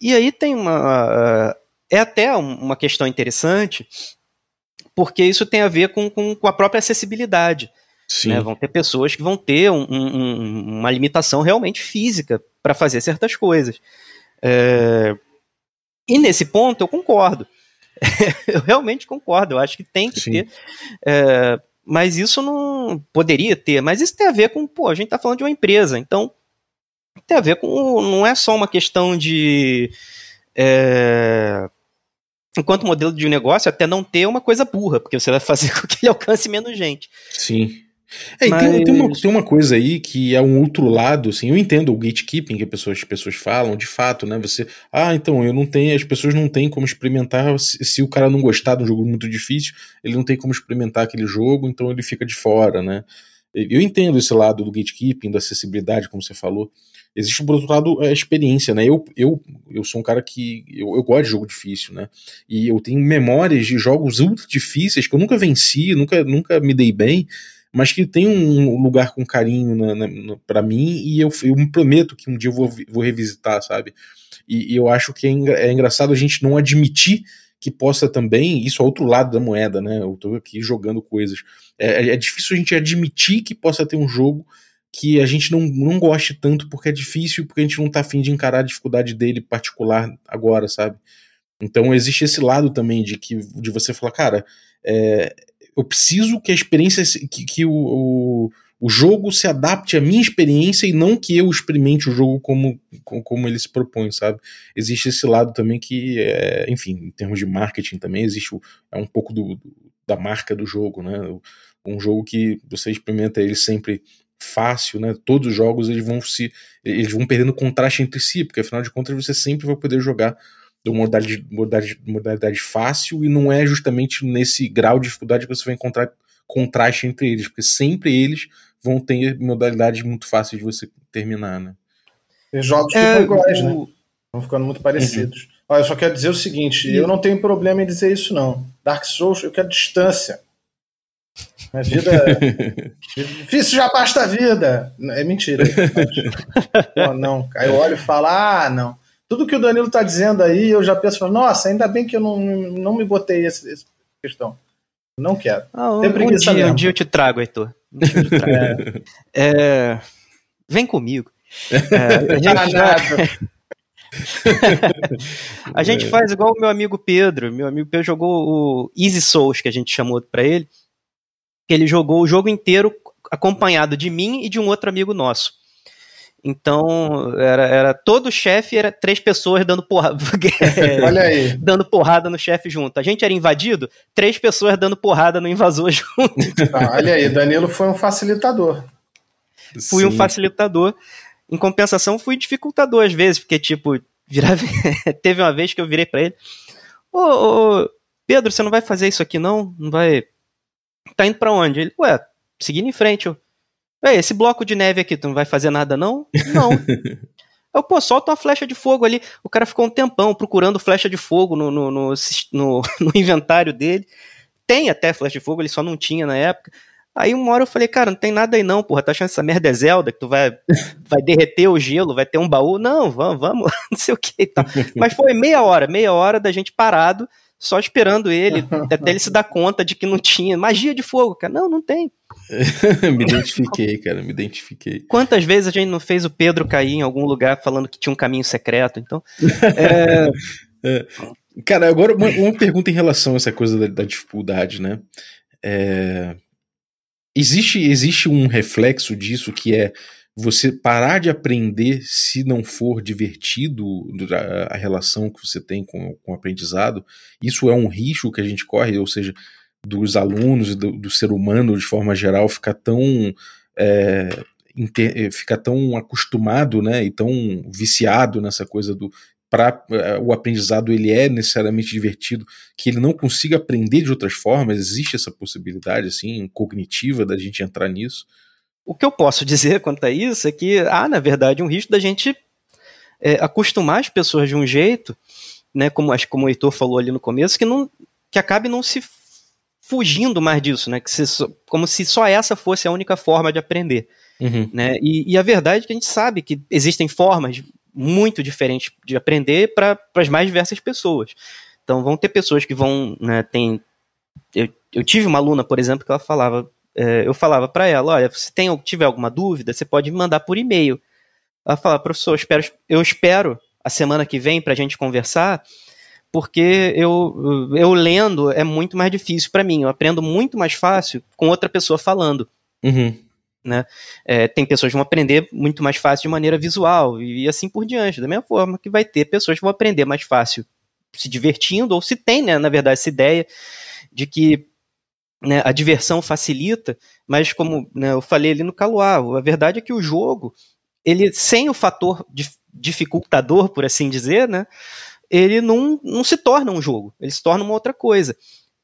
E aí tem uma. É até um- uma questão interessante, porque isso tem a ver com, com, com a própria acessibilidade. Né? Vão ter pessoas que vão ter um- um- uma limitação realmente física para fazer certas coisas. É, E nesse ponto eu concordo. eu realmente concordo. Eu acho que tem que Sim. ter. É, Mas isso não poderia ter. Mas isso tem a ver com, pô, a gente está falando de uma empresa, então tem a ver com. Não é só uma questão de. é, enquanto modelo de negócio, até não ter uma coisa burra, porque você vai fazer com que ele alcance menos gente. Sim. É, e tem, tem uma, Mas- tem uma coisa aí que é um outro lado, assim, eu entendo o gatekeeping que as pessoas, as pessoas falam, de fato, né? Você, ah, então, eu não tenho, as pessoas não têm como experimentar, se, se o cara não gostar de um jogo muito difícil, ele não tem como experimentar aquele jogo, então ele fica de fora, né? eu entendo esse lado do gatekeeping, da acessibilidade, como você falou. Existe, por outro lado, a experiência, né? Eu, eu, eu sou um cara que. Eu, eu gosto de jogo difícil, né? E eu tenho memórias de jogos ultra difíceis que eu nunca venci, nunca, nunca me dei bem, mas que tem um lugar com carinho para mim e eu, eu me prometo que um dia eu vou, vou revisitar, sabe? E, e eu acho que é, é engraçado a gente não admitir que possa também, isso é outro lado da moeda, né? Eu tô aqui jogando coisas. É, é difícil a gente admitir que possa ter um jogo que a gente não, não goste tanto porque é difícil, porque a gente não tá afim de encarar a dificuldade dele particular agora, sabe? Então existe esse lado também de que de você falar, cara, é, eu preciso que a experiência, que, que o, o, o, jogo se adapte à minha experiência e não que eu experimente o jogo como, como ele se propõe, sabe? Existe esse lado também que, é, enfim, em termos de marketing também, existe o, é um pouco do, da marca do jogo, né? Um jogo que você experimenta ele sempre fácil, né? Todos os jogos eles vão se eles vão perdendo contraste entre si, porque afinal de contas você sempre vai poder jogar de uma modalidade, modalidade, modalidade fácil e não é justamente nesse grau de dificuldade que você vai encontrar contraste entre eles, porque sempre eles vão ter modalidades muito fáceis de você terminar, né? Tem jogos é, iguais, o... né? Vão ficando muito parecidos. Uhum. Olha, eu só quero dizer o seguinte, eu não tenho problema em dizer isso não. Dark Souls, eu quero distância. A vida. É difícil já basta a vida. É mentira. não, não. Aí eu olho e falo, ah, não. Tudo que o Danilo está dizendo aí, eu já penso, nossa, ainda bem que eu não, não me botei essa, questão. Não quero. Ah, um, um, dia, um, dia, eu te trago, Heitor. Um dia eu te trago. é. É... Vem comigo. É, a gente já... a gente faz igual o meu amigo Pedro. Meu amigo Pedro jogou o Easy Souls, que a gente chamou para ele que ele jogou o jogo inteiro acompanhado de mim e de um outro amigo nosso. Então, era, era todo chefe, era três pessoas dando porrada. Olha aí. dando porrada no chefe junto. A gente era invadido, três pessoas dando porrada no invasor junto. Ah, olha aí, Danilo foi um facilitador. Fui Sim. um facilitador. Em compensação, fui dificultador às vezes, porque, tipo, virava... teve uma vez que eu virei para ele: ô, ô, Pedro, você não vai fazer isso aqui não? Não vai tá indo para onde? Ele, ué, seguindo em frente. Eu, esse bloco de neve aqui, tu não vai fazer nada não? Não. Eu, pô, solta uma flecha de fogo ali. O cara ficou um tempão procurando flecha de fogo no, no, no, no, no inventário dele. Tem até flecha de fogo, ele só não tinha na época. Aí uma hora eu falei, cara, não tem nada aí não, porra, tá achando essa merda é Zelda, que tu vai, vai derreter o gelo, vai ter um baú? Não, vamos, vamos, não sei o que e tal. Mas foi meia hora, meia hora da gente parado, só esperando ele, até ele se dar conta de que não tinha magia de fogo, cara. Não, não tem. me identifiquei, cara, me identifiquei. Quantas vezes a gente não fez o Pedro cair em algum lugar falando que tinha um caminho secreto? Então. É... é. Cara, agora uma, uma, pergunta em relação a essa coisa da, da dificuldade, né? É... Existe, existe um reflexo disso que é você parar de aprender se não for divertido a, relação que você tem com, com o aprendizado. Isso é um risco que a gente corre, ou seja, dos alunos do, do, ser humano de forma geral ficar tão é, ficar tão acostumado, né, e tão viciado nessa coisa do para é, o aprendizado ele é necessariamente divertido, que ele não consiga aprender de outras formas, existe essa possibilidade assim cognitiva da gente entrar nisso. O que eu posso dizer quanto a isso é que há, na verdade, um risco da gente é, acostumar as pessoas de um jeito, né, como, acho, como o Heitor falou ali no começo, que, não, que acabe não se fugindo mais disso, né, que se, como se só essa fosse a única forma de aprender. Uhum. Né? E, e, a verdade é que a gente sabe que existem formas muito diferentes de aprender para as mais diversas pessoas. Então vão ter pessoas que vão, né, tem, eu, eu tive uma aluna, por exemplo, que ela falava, eu falava para ela, olha, se tem, tiver alguma dúvida, você pode me mandar por e-mail. Ela falava, professor, eu espero, eu espero a semana que vem para a gente conversar, porque eu, eu lendo é muito mais difícil para mim. Eu aprendo muito mais fácil com outra pessoa falando. Uhum. Né? É, tem pessoas que vão aprender muito mais fácil de maneira visual e, e, assim por diante. Da mesma forma que vai ter pessoas que vão aprender mais fácil se divertindo, ou se tem, né, na verdade, essa ideia de que né, a diversão facilita, mas como né, eu falei ali no Caluá, a verdade é que o jogo, ele sem o fator dificultador, por assim dizer, né, ele não, não se torna um jogo, ele se torna uma outra coisa.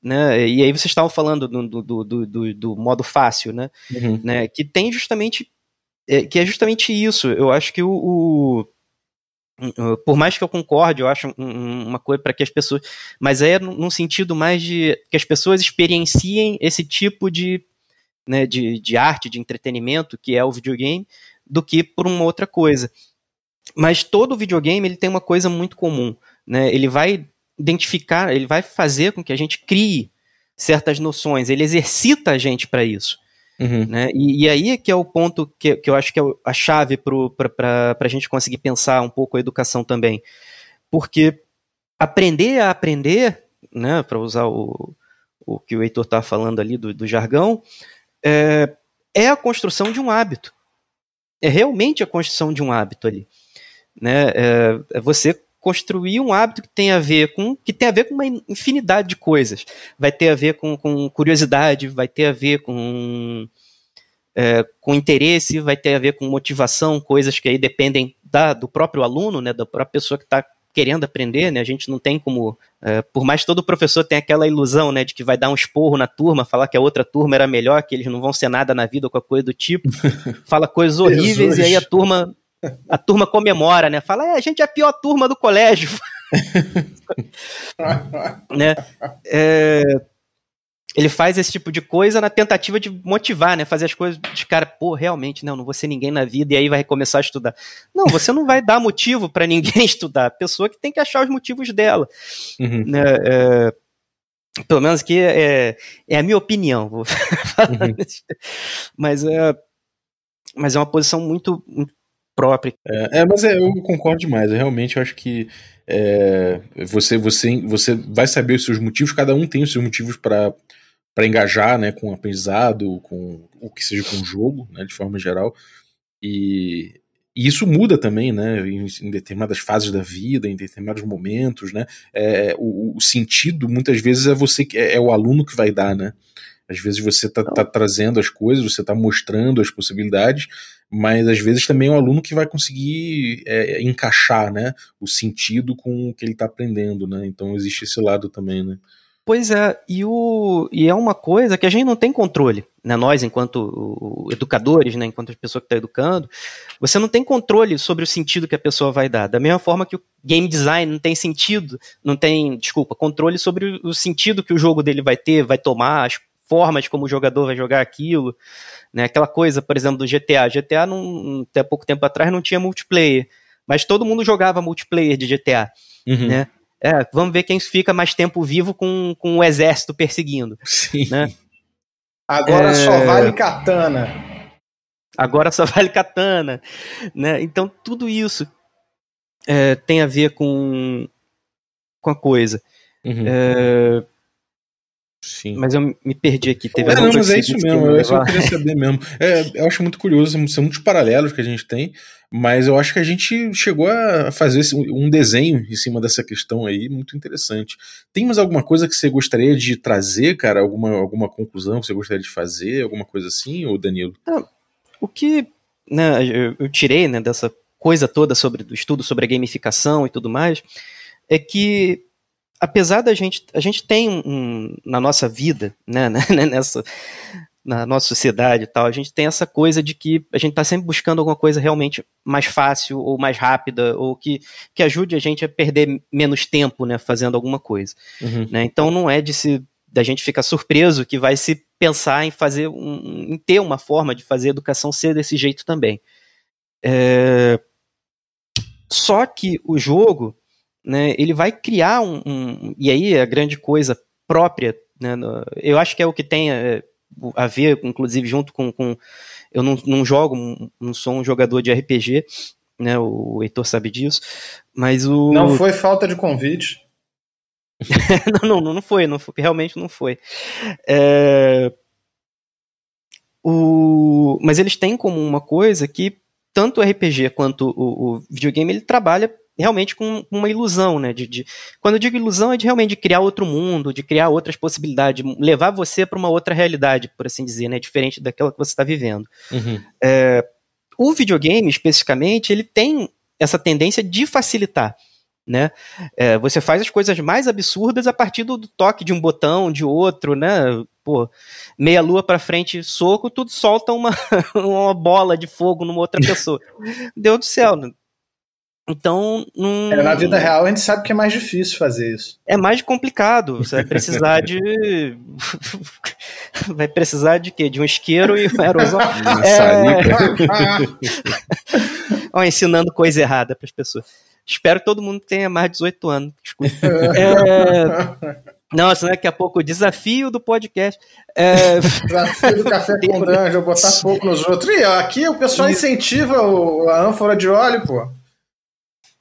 né? E aí vocês estavam falando do, do, do, do, do modo fácil, né? Uhum. né? Que tem justamente. É, que é justamente isso. Eu acho que o, o por mais que eu concorde, eu acho uma coisa para que as pessoas. Mas é num sentido mais de que as pessoas experienciem esse tipo de, né, de, de arte, de entretenimento, que é o videogame, do que por uma outra coisa. Mas todo videogame ele tem uma coisa muito comum. Né? Ele vai identificar, ele vai fazer com que a gente crie certas noções, ele exercita a gente para isso. Uhum. Né? E, e, aí é que é o ponto que, que eu acho que é a chave para a gente conseguir pensar um pouco a educação também. Porque aprender a aprender, né, para usar o, o que o Heitor está falando ali do, do jargão, é, é a construção de um hábito. É realmente a construção de um hábito ali. Né? É, é você construir um hábito que tem a ver com que tem a ver com uma infinidade de coisas. Vai ter a ver com, com curiosidade, vai ter a ver com é, com interesse, vai ter a ver com motivação, coisas que aí dependem da, do próprio aluno, né, da própria pessoa que está querendo aprender, né? A gente não tem como, é, por mais que todo professor tenha aquela ilusão, né, de que vai dar um esporro na turma, falar que a outra turma era melhor, que eles não vão ser nada na vida ou qualquer coisa do tipo, fala coisas horríveis Jesus. e aí a turma a turma comemora, né? Fala, é, a gente é a pior turma do colégio. né? É, ele faz esse tipo de coisa na tentativa de motivar, né? Fazer as coisas de cara, pô, realmente, não, não vou ser ninguém na vida e aí vai começar a estudar. Não, você não vai dar motivo para ninguém estudar. A pessoa que tem que achar os motivos dela. Uhum. Né? É, pelo menos aqui é, é a minha opinião, vou falar uhum. mas é, mas é uma posição muito, muito própria. É, é, mas é, eu concordo demais. Eu realmente acho que é, você, você, você vai saber os seus motivos, cada um tem os seus motivos para para engajar né, com o aprendizado, com o que seja com o jogo, né, de forma geral. E, e isso muda também, né, em, em, determinadas fases da vida, em determinados momentos, né. É, o, o, sentido muitas vezes é você é, é o aluno que vai dar, né. Às vezes você está tá trazendo as coisas, você está mostrando as possibilidades, mas às vezes também é o aluno que vai conseguir é, encaixar né, o sentido com o que ele está aprendendo. Né? Então existe esse lado também. Né? Pois é, e, o, e é uma coisa que a gente não tem controle, né? Nós, enquanto educadores, né? enquanto a pessoa que está educando, você não tem controle sobre o sentido que a pessoa vai dar. Da mesma forma que o game design não tem sentido, não tem, desculpa, controle sobre o sentido que o jogo dele vai ter, vai tomar, as formas como o jogador vai jogar aquilo. Né? Aquela coisa, por exemplo, do GTA. GTA, não, até pouco tempo atrás, não tinha multiplayer. Mas todo mundo jogava multiplayer de GTA. Uhum. Né? É, vamos ver quem fica mais tempo vivo com, com o exército perseguindo. Sim. Né? Agora é... só vale katana. Agora só vale katana. Né? Então, tudo isso é, tem a ver com, com a coisa. Uhum. É, Sim. Mas eu me perdi aqui. Teve é, não, mas é isso mesmo. Eu só queria saber mesmo. É, eu acho muito curioso, são muitos paralelos que a gente tem, mas eu acho que a gente chegou a fazer um desenho em cima dessa questão aí, muito interessante. Tem mais alguma coisa que você gostaria de trazer, cara? Alguma, alguma conclusão que você gostaria de fazer? Alguma coisa assim, ou Danilo? Não, o que né, eu, eu tirei né, dessa coisa toda sobre do estudo sobre a gamificação e tudo mais é que apesar da gente, a gente tem um, na nossa vida, né, né, nessa, na nossa sociedade e tal, a gente tem essa coisa de que a gente está sempre buscando alguma coisa realmente mais fácil ou mais rápida ou que, que ajude a gente a perder menos tempo, né, fazendo alguma coisa. Uhum. Né? Então não é de se da gente ficar surpreso que vai se pensar em fazer um, em ter uma forma de fazer a educação ser desse jeito também. É... Só que o jogo né, ele vai criar um, um, E aí a grande coisa própria, né, no, eu acho que é o que tem a, é, a ver, inclusive, junto com. com eu não, não jogo, não sou um jogador de RPG, né, o Heitor sabe disso, mas o. Não foi falta de convite. não, não, não foi, não foi, realmente não foi. É, o, mas eles têm como uma coisa que tanto o RPG quanto o, o videogame ele trabalha realmente com uma ilusão, né? De, de, quando eu digo ilusão, é de realmente de criar outro mundo, de criar outras possibilidades, levar você para uma outra realidade, por assim dizer, né? Diferente daquela que você está vivendo. Uhum. É, o videogame, especificamente, ele tem essa tendência de facilitar. né? É, você faz as coisas mais absurdas a partir do, do, toque de um botão, de outro, né? Pô, meia lua para frente, soco, tudo solta uma, uma bola de fogo numa outra pessoa. Deus do céu, né? Então, num... é, na vida real a gente sabe que é mais difícil fazer isso. É mais complicado. Você vai precisar de. vai precisar de quê? De um isqueiro e um aerosol. é... Ó, ensinando coisa errada para as pessoas. Espero que todo mundo tenha mais de 18 anos. É... Nossa, daqui a pouco o desafio do podcast. É... Desafio do café com dungeon, botar fogo nos outros. E aqui o pessoal incentiva o, a ânfora de óleo, pô.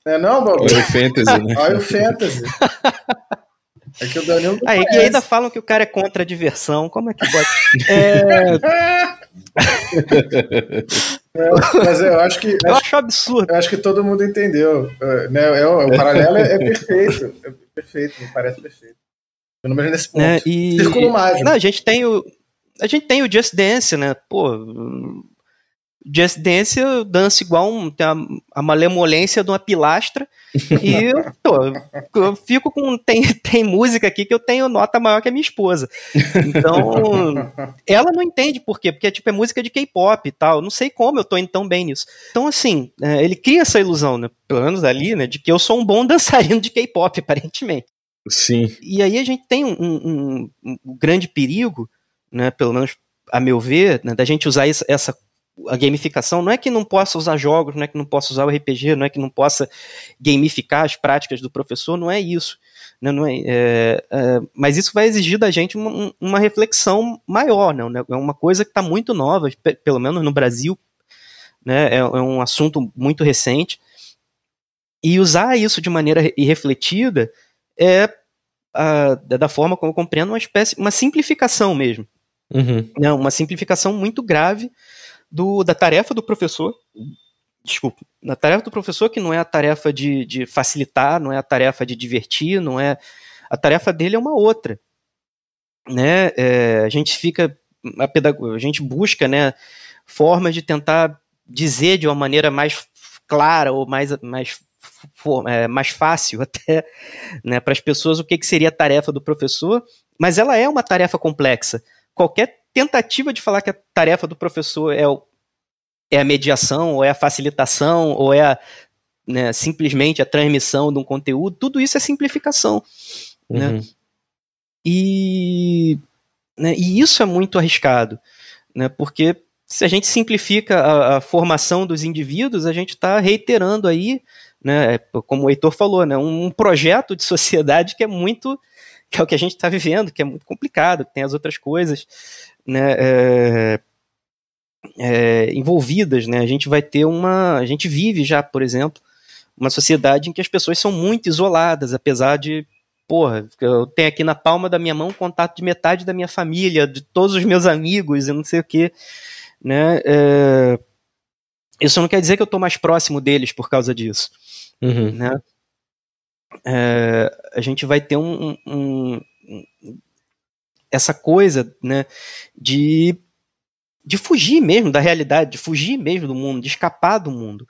É não, Bob? Olha o Fantasy, né? Olha o Fantasy. É que o Danilo não Aí, e ainda falam que o cara é contra a diversão. Como é que pode? é... é, mas eu acho que. Eu acho absurdo. Eu acho que todo mundo entendeu. É, né? É, o paralelo é, é, perfeito. É perfeito, me parece perfeito. Pelo menos nesse ponto. É, e... Círculo mágico. Não, a gente tem o. A gente tem o Just Dance, né? Pô, Just Dance eu danço igual um, tem a, a malemolência de uma pilastra. E pô, eu fico com tem, tem música aqui que eu tenho nota maior que a minha esposa. Então ela não entende por quê porque tipo é música de K-pop e tal. Não sei como eu tô indo tão bem nisso. Então assim é, ele cria essa ilusão né, pelo menos ali né de que eu sou um bom dançarino de K-pop aparentemente. Sim. E aí a gente tem um, um, um, um grande perigo né pelo menos a meu ver né, da gente usar essa a gamificação não é que não possa usar jogos, não é que não possa usar o RPG, não é que não possa gamificar as práticas do professor, não é isso. Né, não é, é, é, mas isso vai exigir da gente uma, uma reflexão maior, né, é uma coisa que está muito nova, pelo menos no Brasil, né, é, é, um assunto muito recente, e usar isso de maneira irrefletida é, a, da forma como eu compreendo, uma espécie, uma simplificação mesmo. Uhum. Né, uma simplificação muito grave do, da tarefa do professor, desculpa, na tarefa do professor que não é a tarefa de, de facilitar, não é a tarefa de divertir, não é a tarefa dele é uma outra, né? É, a gente fica a, pedag... a gente busca, né, formas de tentar dizer de uma maneira mais clara ou mais mais é, mais fácil até né, para as pessoas o que, que seria a tarefa do professor, mas ela é uma tarefa complexa. Qualquer tentativa de falar que a tarefa do professor é, o, é a mediação, ou é a facilitação, ou é a, né, simplesmente a transmissão de um conteúdo, tudo isso é simplificação. Né? Uhum. Né? E, né, e isso é muito arriscado, né, porque se a gente simplifica a, a formação dos indivíduos, a gente está reiterando aí, né, como o Heitor falou, né, um projeto de sociedade que é muito que é o que a gente está vivendo, que é muito complicado, tem as outras coisas, né, é, é, envolvidas, né? A gente vai ter uma, a gente vive já, por exemplo, uma sociedade em que as pessoas são muito isoladas, apesar de, porra, eu tenho aqui na palma da minha mão contato de metade da minha família, de todos os meus amigos e não sei o que, né? É, isso não quer dizer que eu estou mais próximo deles por causa disso, uhum. né? É, a gente vai ter um, um, essa coisa, né, de, de fugir mesmo da realidade, de fugir mesmo do mundo, de escapar do mundo.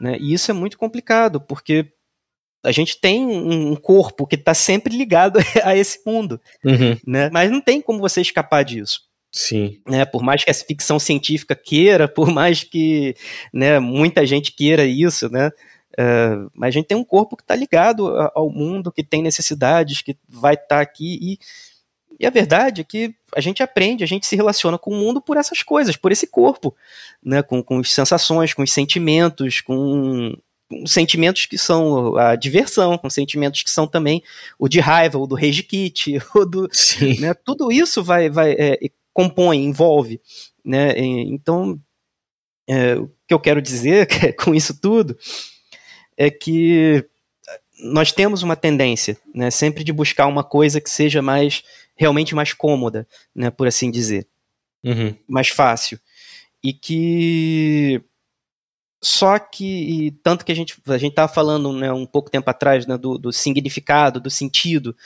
Né? E isso é muito complicado, porque a gente tem um corpo que está sempre ligado a esse mundo, uhum. né? mas não tem como você escapar disso. Sim. Né, por mais que a ficção científica queira, por mais que né, muita gente queira isso, né, uh, mas a gente tem um corpo que está ligado ao mundo, que tem necessidades, que vai estar tá aqui e e a verdade é que a gente aprende, a gente se relaciona com o mundo por essas coisas, por esse corpo, né? com, com as sensações, com os sentimentos, com, com sentimentos que são a diversão, com sentimentos que são também o de raiva, o do rage kit, o do, né? tudo isso vai, vai é, compõe, envolve, né? Então, é, o que eu quero dizer com isso tudo é que nós temos uma tendência, né, sempre de buscar uma coisa que seja mais realmente mais cômoda, né, por assim dizer, uhum. mais fácil e que só que tanto que a gente a gente estava falando né, um pouco tempo atrás né, do, do significado, do sentido,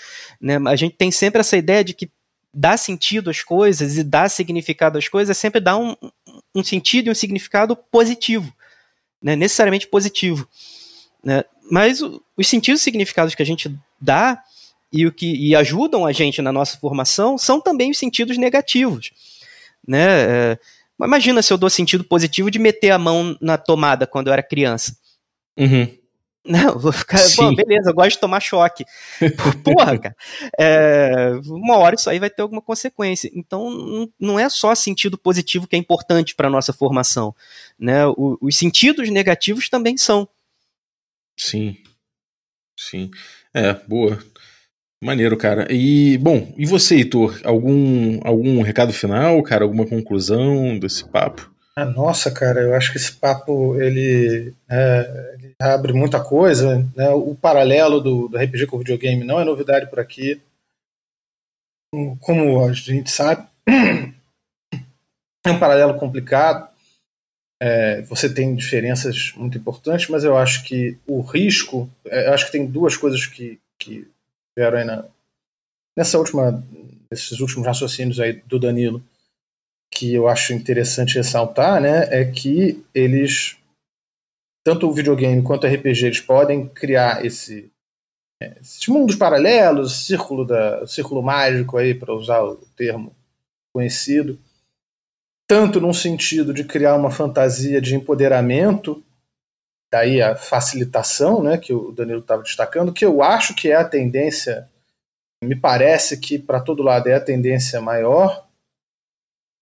né, a gente tem sempre essa ideia de que dar sentido às coisas e dar significado às coisas é sempre dar um, um sentido e um significado positivo, né, necessariamente positivo. Né? mas o, os sentidos e significados que a gente dá e o que e ajudam a gente na nossa formação são também os sentidos negativos, né? É, imagina se eu dou sentido positivo de meter a mão na tomada quando eu era criança. Uhum. Não, cara, pô, beleza, eu gosto de tomar choque. Porra, cara. É, uma hora isso aí vai ter alguma consequência. Então, não é só sentido positivo que é importante para nossa formação. Né? O, os sentidos negativos também são. Sim. Sim. É, boa. Maneiro, cara. E, bom, e você, Heitor? Algum, algum recado final, cara? Alguma conclusão desse papo? Ah, nossa, cara, eu acho que esse papo ele, é, ele abre muita coisa. Né? O paralelo do, do RPG com o videogame não é novidade por aqui. Como a gente sabe, é um paralelo complicado. É, você tem diferenças muito importantes, mas eu acho que o risco. É, eu acho que tem duas coisas que, que vieram aí na, nessa última, nesses últimos raciocínios aí do Danilo que eu acho interessante ressaltar, né, é que eles tanto o videogame quanto o RPG eles podem criar esse é, esses mundos paralelos, círculo da círculo mágico aí para usar o termo conhecido, tanto num sentido de criar uma fantasia de empoderamento, daí a facilitação, né, que o Danilo estava destacando, que eu acho que é a tendência, me parece que para todo lado é a tendência maior,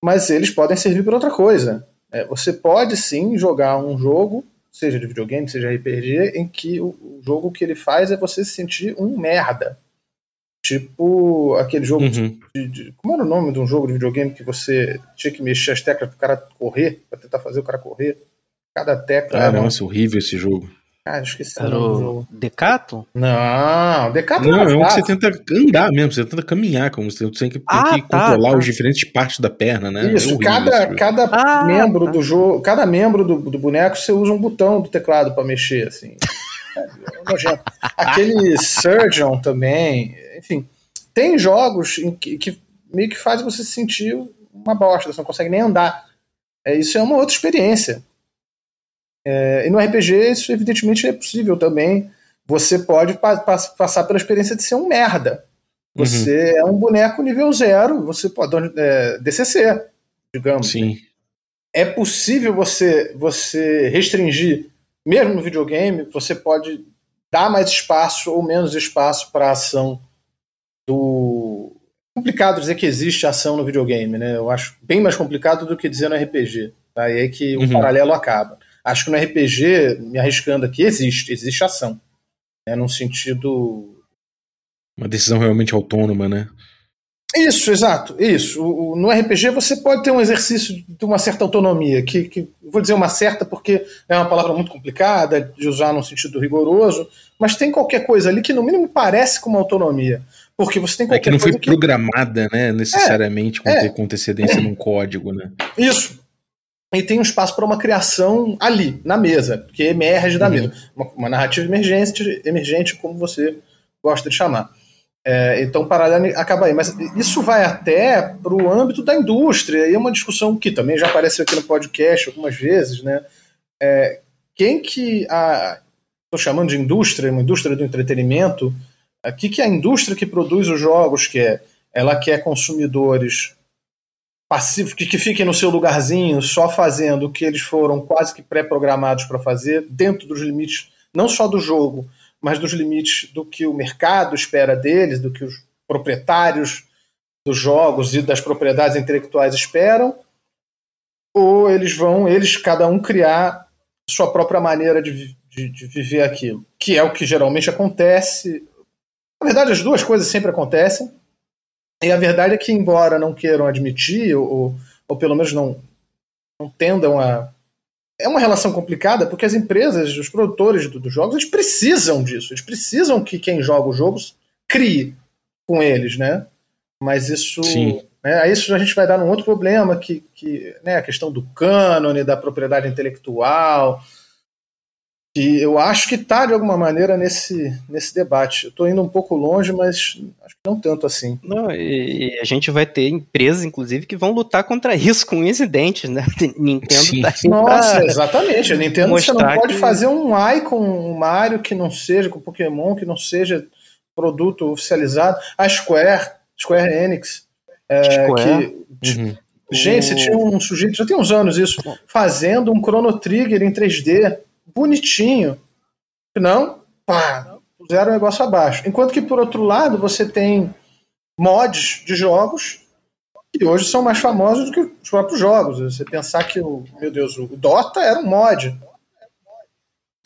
mas eles podem servir para outra coisa. É, você pode sim jogar um jogo, seja de videogame, seja RPG, em que o, o, jogo que ele faz é você se sentir um merda. Tipo aquele jogo uhum. de, de, Como era o nome de um jogo de videogame que você tinha que mexer as teclas pro cara correr, para tentar fazer o cara correr? Cada tecla. Ah, nossa, horrível esse jogo. Ah, esqueci Era o jogo. Decato? Não, Decato não, é um que você tenta andar mesmo, você tenta caminhar, como você tem que, ah, tem que tá, controlar tá. os diferentes partes da perna, né? Isso, é cada, cada ah, membro tá. do jogo, cada membro do, do boneco você usa um botão do teclado para mexer, assim. é Aquele Surgeon também, enfim. Tem jogos que, que meio que faz você se sentir uma bosta, você não consegue nem andar. É, isso é uma outra experiência. É, e no RPG isso evidentemente é possível também. Você pode pa passar pela experiência de ser um merda. Você uhum. é um boneco nível zero, você pode é, DCC, digamos. Sim. É possível você você restringir, mesmo no videogame, você pode dar mais espaço ou menos espaço para a ação do complicado dizer que existe ação no videogame, né? Eu acho bem mais complicado do que dizer no RPG. Tá? E aí que o uhum. paralelo acaba. Acho que no RPG, me arriscando aqui, existe, existe ação. Né, num sentido. Uma decisão realmente autônoma, né? Isso, exato, isso. O, o, no RPG você pode ter um exercício de uma certa autonomia, que, que, vou dizer uma certa porque é uma palavra muito complicada de usar num sentido rigoroso, mas tem qualquer coisa ali que no mínimo parece com uma autonomia. Porque você tem qualquer É que não foi que... programada, né, necessariamente é, com, é, antecedência é, num código, né? Isso e tem um espaço para uma criação ali, na mesa, que emerge da uhum. mesa. Uma, uma, narrativa emergente, emergente, como você gosta de chamar. É, então, o paralelo acaba aí. Mas isso vai até para o âmbito da indústria, e é uma discussão que também já apareceu aqui no podcast algumas vezes. Né? É, quem que a. Estou chamando de indústria, uma indústria do entretenimento. O que, é a indústria que produz os jogos quer? Ela quer consumidores passivos que, que fiquem no seu lugarzinho só fazendo o que eles foram quase que pré-programados para fazer, dentro dos limites não só do jogo, mas dos limites do que o mercado espera deles, do que os proprietários dos jogos e das propriedades intelectuais esperam, ou eles vão, eles cada um criar sua própria maneira de, de, de viver aquilo, que é o que geralmente acontece. Na verdade, as duas coisas sempre acontecem, e a verdade é que, embora não queiram admitir, ou, ou pelo menos não, não tendam a. É uma relação complicada porque as empresas, os produtores dos do jogos, eles precisam disso. Eles precisam que quem joga os jogos crie com eles, né? Mas isso. Sim. Né, a isso a gente vai dar num outro problema, que, que né, a questão do cânone, da propriedade intelectual, que eu acho que está de alguma maneira nesse, nesse debate. Eu estou indo um pouco longe, mas acho que não tanto assim. Não, e a gente vai ter empresas, inclusive, que vão lutar contra isso com incidentes, né? Nintendo Sim. tá aí Nossa, pra- exatamente. A Nintendo você não pode que- fazer um Ai com um Mario que não seja, com Pokémon que não seja produto oficializado. A Square, Square Enix, é, Square. que Uhum. Gente, você tinha um sujeito, já tem uns anos isso, fazendo um Chrono Trigger em 3D, bonitinho. Não, pá, puseram o negócio abaixo. Enquanto que, por outro lado, você tem mods de jogos que hoje são mais famosos do que os próprios jogos. Você pensar que, o, meu Deus, o Dota era um mod.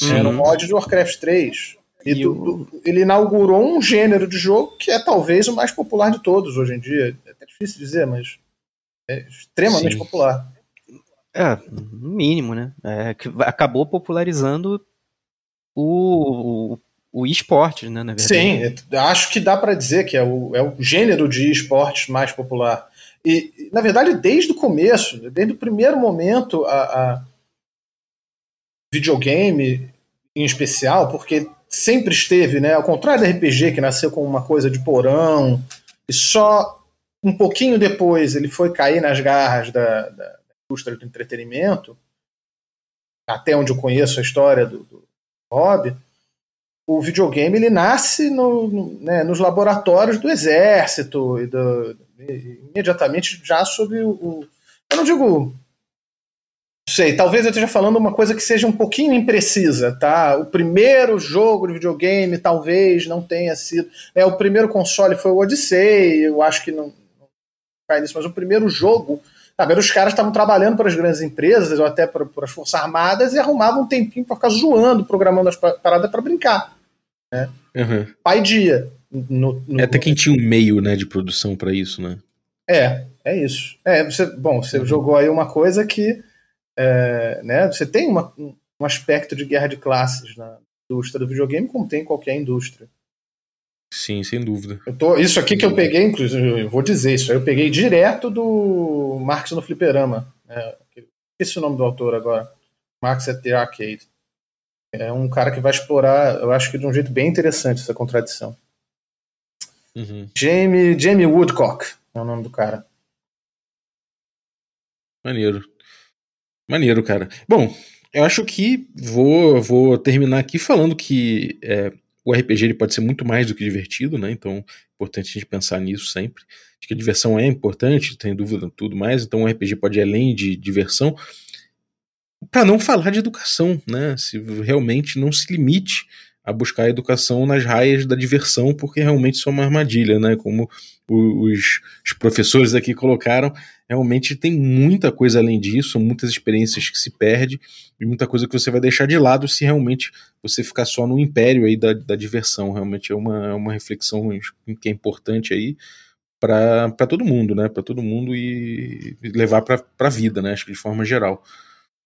Era um Sim. mod de Warcraft 3. E do- do- ele inaugurou um gênero de jogo que é talvez o mais popular de todos hoje em dia. É até difícil dizer, mas é extremamente Sim. popular. É, no mínimo, né? É, que acabou popularizando o, o, o esporte, né? Na verdade. Sim, eu acho que dá para dizer que é o, é o gênero de esportes mais popular. E, e, na verdade, desde o começo, desde o primeiro momento, a, a videogame em especial, porque sempre esteve, né? Ao contrário do RPG, que nasceu como uma coisa de porão, e só um pouquinho depois ele foi cair nas garras da, da indústria do entretenimento, até onde eu conheço a história do, do hobby, o videogame ele nasce no, no, né, nos laboratórios do exército e do, e, imediatamente já sob o, o, eu não digo sei, talvez eu esteja falando uma coisa que seja um pouquinho imprecisa, tá? O primeiro jogo de videogame talvez não tenha sido, é o primeiro console foi o Odyssey, eu acho que não, não cai nisso, mas o primeiro jogo Sabe, os caras estavam trabalhando para as grandes empresas ou até para, para as Forças Armadas e arrumavam um tempinho para ficar zoando, programando as paradas para brincar. Né? Uhum. Pai dia. No, no... É até quem tinha um meio né, de produção para isso, né? É, é isso. É, você, bom, você uhum. jogou aí uma coisa que é, né, você tem uma, um aspecto de guerra de classes na indústria do videogame, como tem em qualquer indústria. Sim, sem dúvida. Eu tô, isso aqui que eu peguei, inclusive, eu vou dizer isso, eu peguei direto do Marx no Fliperama. É, esqueci o nome do autor agora. Marx at the Arcade. É um cara que vai explorar, eu acho que de um jeito bem interessante essa contradição. Uhum. Jamie, Jamie Woodcock é o nome do cara. Maneiro. Maneiro, cara. Bom, eu acho que vou, vou terminar aqui falando que é, o RPG ele pode ser muito mais do que divertido, né? Então é importante a gente pensar nisso sempre. Acho que a diversão é importante, tem dúvida tudo mais. Então o RPG pode ir além de diversão. Para não falar de educação, né? Se realmente não se limite a buscar a educação nas raias da diversão, porque realmente isso é uma armadilha, né? Como os, os professores aqui colocaram, realmente tem muita coisa além disso, muitas experiências que se perde e muita coisa que você vai deixar de lado se realmente você ficar só no império aí da, da diversão. Realmente é uma, é uma reflexão que é importante aí para todo mundo, né? Para todo mundo e, levar para a vida, né? Acho que de forma geral.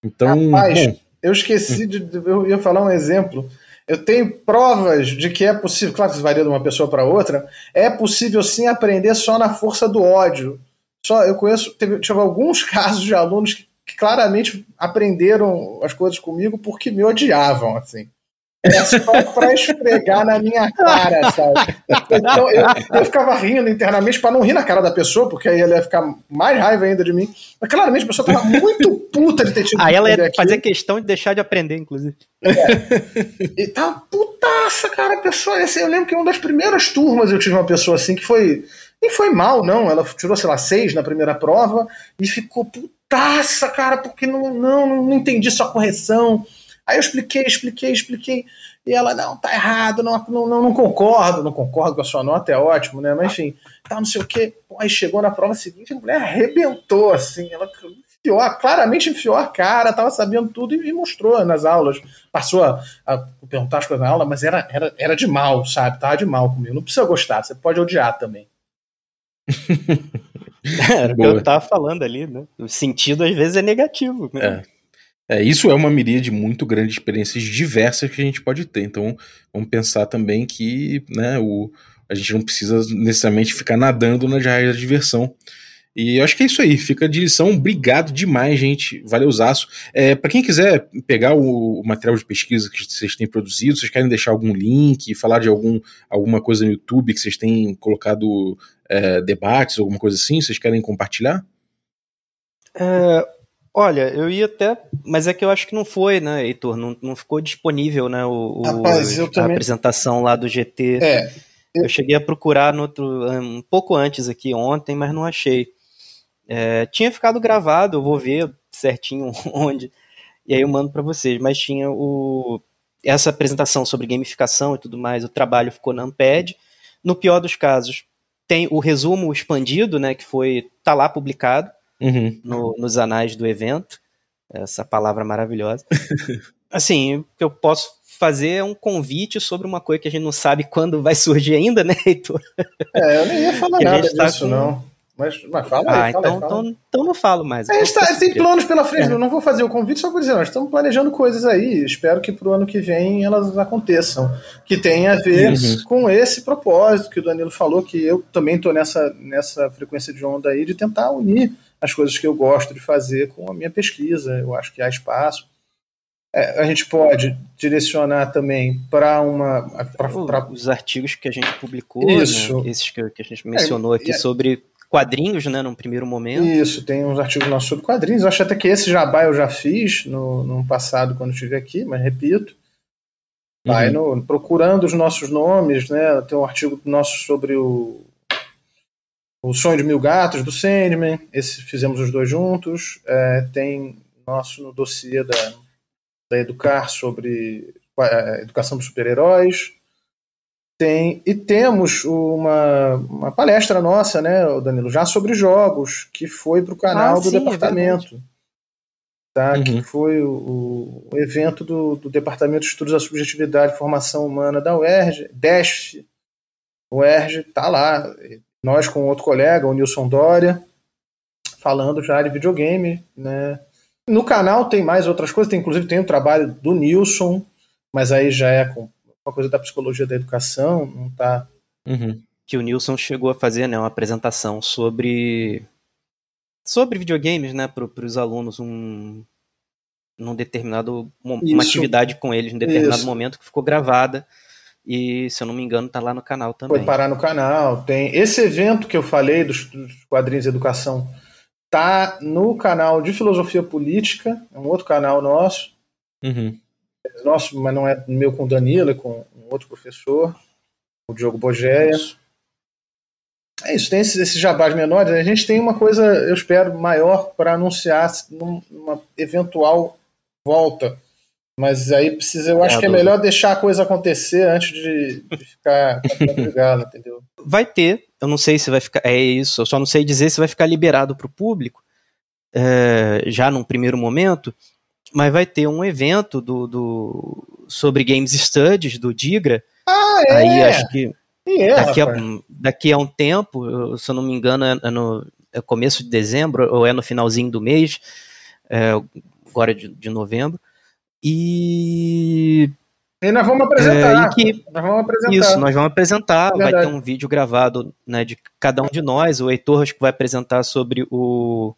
Então, Rapaz, bom, eu esqueci de. Eu ia falar um exemplo. Eu tenho provas de que é possível, claro que isso varia de uma pessoa para outra, é possível sim aprender só na força do ódio. Só eu conheço, teve, tive alguns casos de alunos que, que, claramente aprenderam as coisas comigo porque me odiavam, assim. É só pra esfregar na minha cara, sabe? Então eu, eu ficava rindo internamente para não rir na cara da pessoa, porque aí ela ia ficar mais raiva ainda de mim. Mas claramente a pessoa tava muito puta de ter tido Aí ela ia fazer questão de deixar de aprender, inclusive. É. E tava putaça, cara, a pessoa. Assim, eu lembro que uma das primeiras turmas eu tive uma pessoa assim que foi. Nem foi mal, não. Ela tirou, sei lá, seis na primeira prova e ficou putaça, cara, porque não, não, não entendi sua correção. Aí eu expliquei, expliquei, expliquei. E ela, não, tá errado, não, não, não, concordo, não concordo com a sua nota, é ótimo, né? Mas enfim, tá, não sei o quê. Aí chegou na prova seguinte, a mulher arrebentou, assim. Ela enfiou, claramente enfiou a cara, tava sabendo tudo e, e mostrou nas aulas. Passou a, a, perguntar as coisas na aula, mas era, era, era de mal, sabe? Tava de mal comigo. Não precisa gostar, você pode odiar também. Era o que eu tava falando ali, né? O sentido às vezes é negativo. Né? É. é. Isso é uma miríade muito grande de experiências diversas que a gente pode ter. Então, vamos pensar também que né, o, a gente não precisa necessariamente ficar nadando nas raias da diversão. E eu acho que é isso aí, fica de lição. Obrigado demais, gente. Valeu, Zaço. É, para quem quiser pegar o, o, material de pesquisa que vocês têm produzido, vocês querem deixar algum link, falar de algum, alguma coisa no YouTube que vocês têm colocado é, debates, alguma coisa assim, vocês querem compartilhar? É, olha, eu ia até. Mas é que eu acho que não foi, né, Heitor? Não, não ficou disponível, né? O, Rapaz, a também... apresentação lá do GT. É. Eu cheguei a procurar no outro, um pouco antes aqui ontem, mas não achei. É, tinha ficado gravado, eu vou ver certinho onde, e aí eu mando para vocês. Mas tinha o, essa apresentação sobre gamificação e tudo mais, o trabalho ficou na Amped. No pior dos casos, tem o resumo expandido, né, que foi tá lá publicado uhum. no, nos anais do evento. Essa palavra maravilhosa. assim, o que eu posso fazer é um convite sobre uma coisa que a gente não sabe quando vai surgir ainda, né, Heitor? É, eu nem ia falar nada tá disso, com... não. Mas, mas fala ah, aí, então, fala então, então não falo mais. É, a gente tá, tem planos pela frente, é. não vou fazer o convite, só vou dizer, nós estamos planejando coisas aí, espero que pro ano que vem elas aconteçam, que tem a ver uhum. com esse propósito que o Danilo falou, que eu também estou nessa, nessa frequência de onda aí, de tentar unir as coisas que eu gosto de fazer com a minha pesquisa, eu acho que há espaço. É, a gente pode direcionar também para uma. Pra, pra... Os artigos que a gente publicou, né, Isso. Né, esses que, que, a gente mencionou é, aqui é, sobre quadrinhos, né, num primeiro momento. Isso, tem uns artigos nossos sobre quadrinhos. Eu acho até que esse jabá eu já fiz no, no passado quando estive aqui, mas repito. Vai uhum. no, procurando os nossos nomes, né? Tem um artigo nosso sobre o, o Sonho de Mil Gatos, do Sandman. Esse fizemos os dois juntos. É, tem nosso no dossiê da, da Educar sobre a é, educação dos super-heróis. Tem, e temos uma, uma palestra nossa, né, Danilo, já sobre jogos, que foi para o canal ah, do sim, é departamento. É tá, uhum. Que foi o, o evento do, do, Departamento de Estudos da Subjetividade e Formação Humana da UERJ, DESF. O UERJ está lá, nós com outro colega, o Nilson Dória, falando já de videogame. Né. No canal tem mais outras coisas, tem, inclusive tem o trabalho do Nilson, mas aí já é com uma coisa da psicologia da educação, não está. Uhum. Que o Nilson chegou a fazer né, uma apresentação sobre sobre videogames, né, para os alunos, um, num determinado uma atividade com eles, em determinado Isso. momento que ficou gravada e se eu não me engano tá lá no canal também. Foi parar no canal, tem esse evento que eu falei dos, dos quadrinhos de educação tá no canal de filosofia política, é um outro canal nosso. Uhum nosso, mas não é meu com o Danilo, é com um outro professor, o Diogo Bogeia. É isso, tem esses, esses jabás menores. A gente tem uma coisa, eu espero, maior para anunciar numa eventual volta. Mas aí precisa, eu acho é, que é melhor deixar a coisa acontecer antes de, de ficar obrigado, entendeu? Vai ter, eu não sei se vai ficar, é isso, eu só não sei dizer se vai ficar liberado para o público, é, já num primeiro momento, mas vai ter um evento do, do sobre Games Studies do Digra. Ah, é? Aí acho que é, daqui, a, daqui a um tempo, se eu não me engano, é, é no é começo de dezembro ou é no finalzinho do mês, é, agora de, de novembro. E e nós vamos apresentar. É, que, nós vamos apresentar. Isso, nós vamos apresentar. É vai ter um vídeo gravado né, de cada um de nós. O Heitor acho que vai apresentar sobre o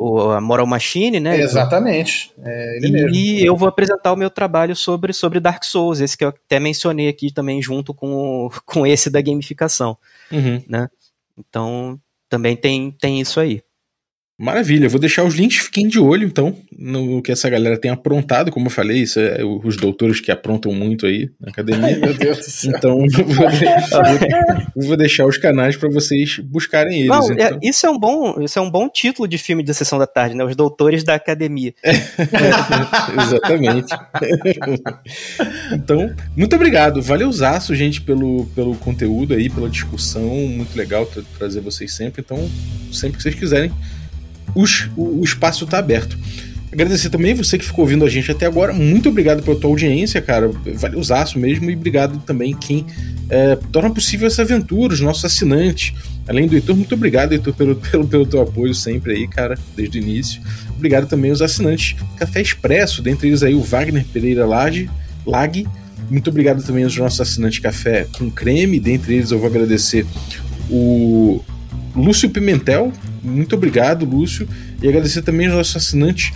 o, a Moral Machine, né? Exatamente. É ele e mesmo. eu vou apresentar o meu trabalho sobre, sobre Dark Souls, esse que eu até mencionei aqui também junto com, com esse da gamificação. Uhum. Né? Então também tem, tem isso aí. Maravilha, vou deixar os links, fiquem de olho então no que essa galera tem aprontado, como eu falei, isso é os doutores que aprontam muito aí na academia. Ai, meu Deus do céu. Então vou, deixar, vou deixar os canais para vocês buscarem eles. Não, então. é, isso é um bom, isso é um bom título de filme de sessão da tarde, né? Os doutores da academia. É, exatamente. então, muito obrigado, valeuzaço, gente, pelo, pelo conteúdo aí, pela discussão, muito legal tra trazer vocês sempre. Então, sempre que vocês quiserem os, o, o espaço está aberto. Agradecer também você que ficou ouvindo a gente até agora. Muito obrigado pela tua audiência, cara. Valeu usaço mesmo. E obrigado também quem é, torna possível essa aventura, os nossos assinantes. Além do Heitor, muito obrigado, Heitor, pelo, pelo, pelo teu apoio sempre aí, cara, desde o início. Obrigado também aos assinantes Café Expresso, dentre eles aí o Wagner Pereira Lag. Lag. Muito obrigado também aos nossos assinantes Café com Creme. Dentre eles eu vou agradecer o Lúcio Pimentel, muito obrigado, Lúcio. E agradecer também aos nossos assinantes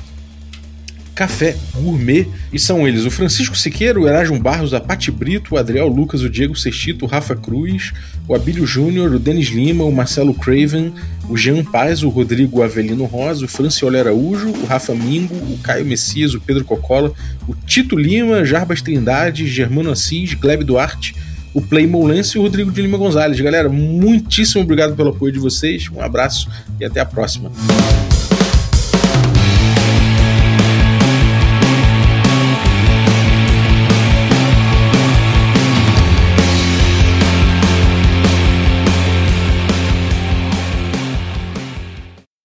Café Gourmet. E são eles o Francisco Siqueira, o Erasmo Barros, a Pati Brito, o Adriel Lucas, o Diego Sextito, o Rafa Cruz, o Abílio Júnior, o Denis Lima, o Marcelo Craven, o Jean Paz, o Rodrigo Avelino Rosa, o Francioli Araújo, o Rafa Mingo, o Caio Messias, o Pedro Cocola, o Tito Lima, Jarbas Trindade, Germano Assis, Gleb Duarte, o Play Lance e o Rodrigo de Lima Gonzalez. Galera, muitíssimo obrigado pelo apoio de vocês, um abraço e até a próxima.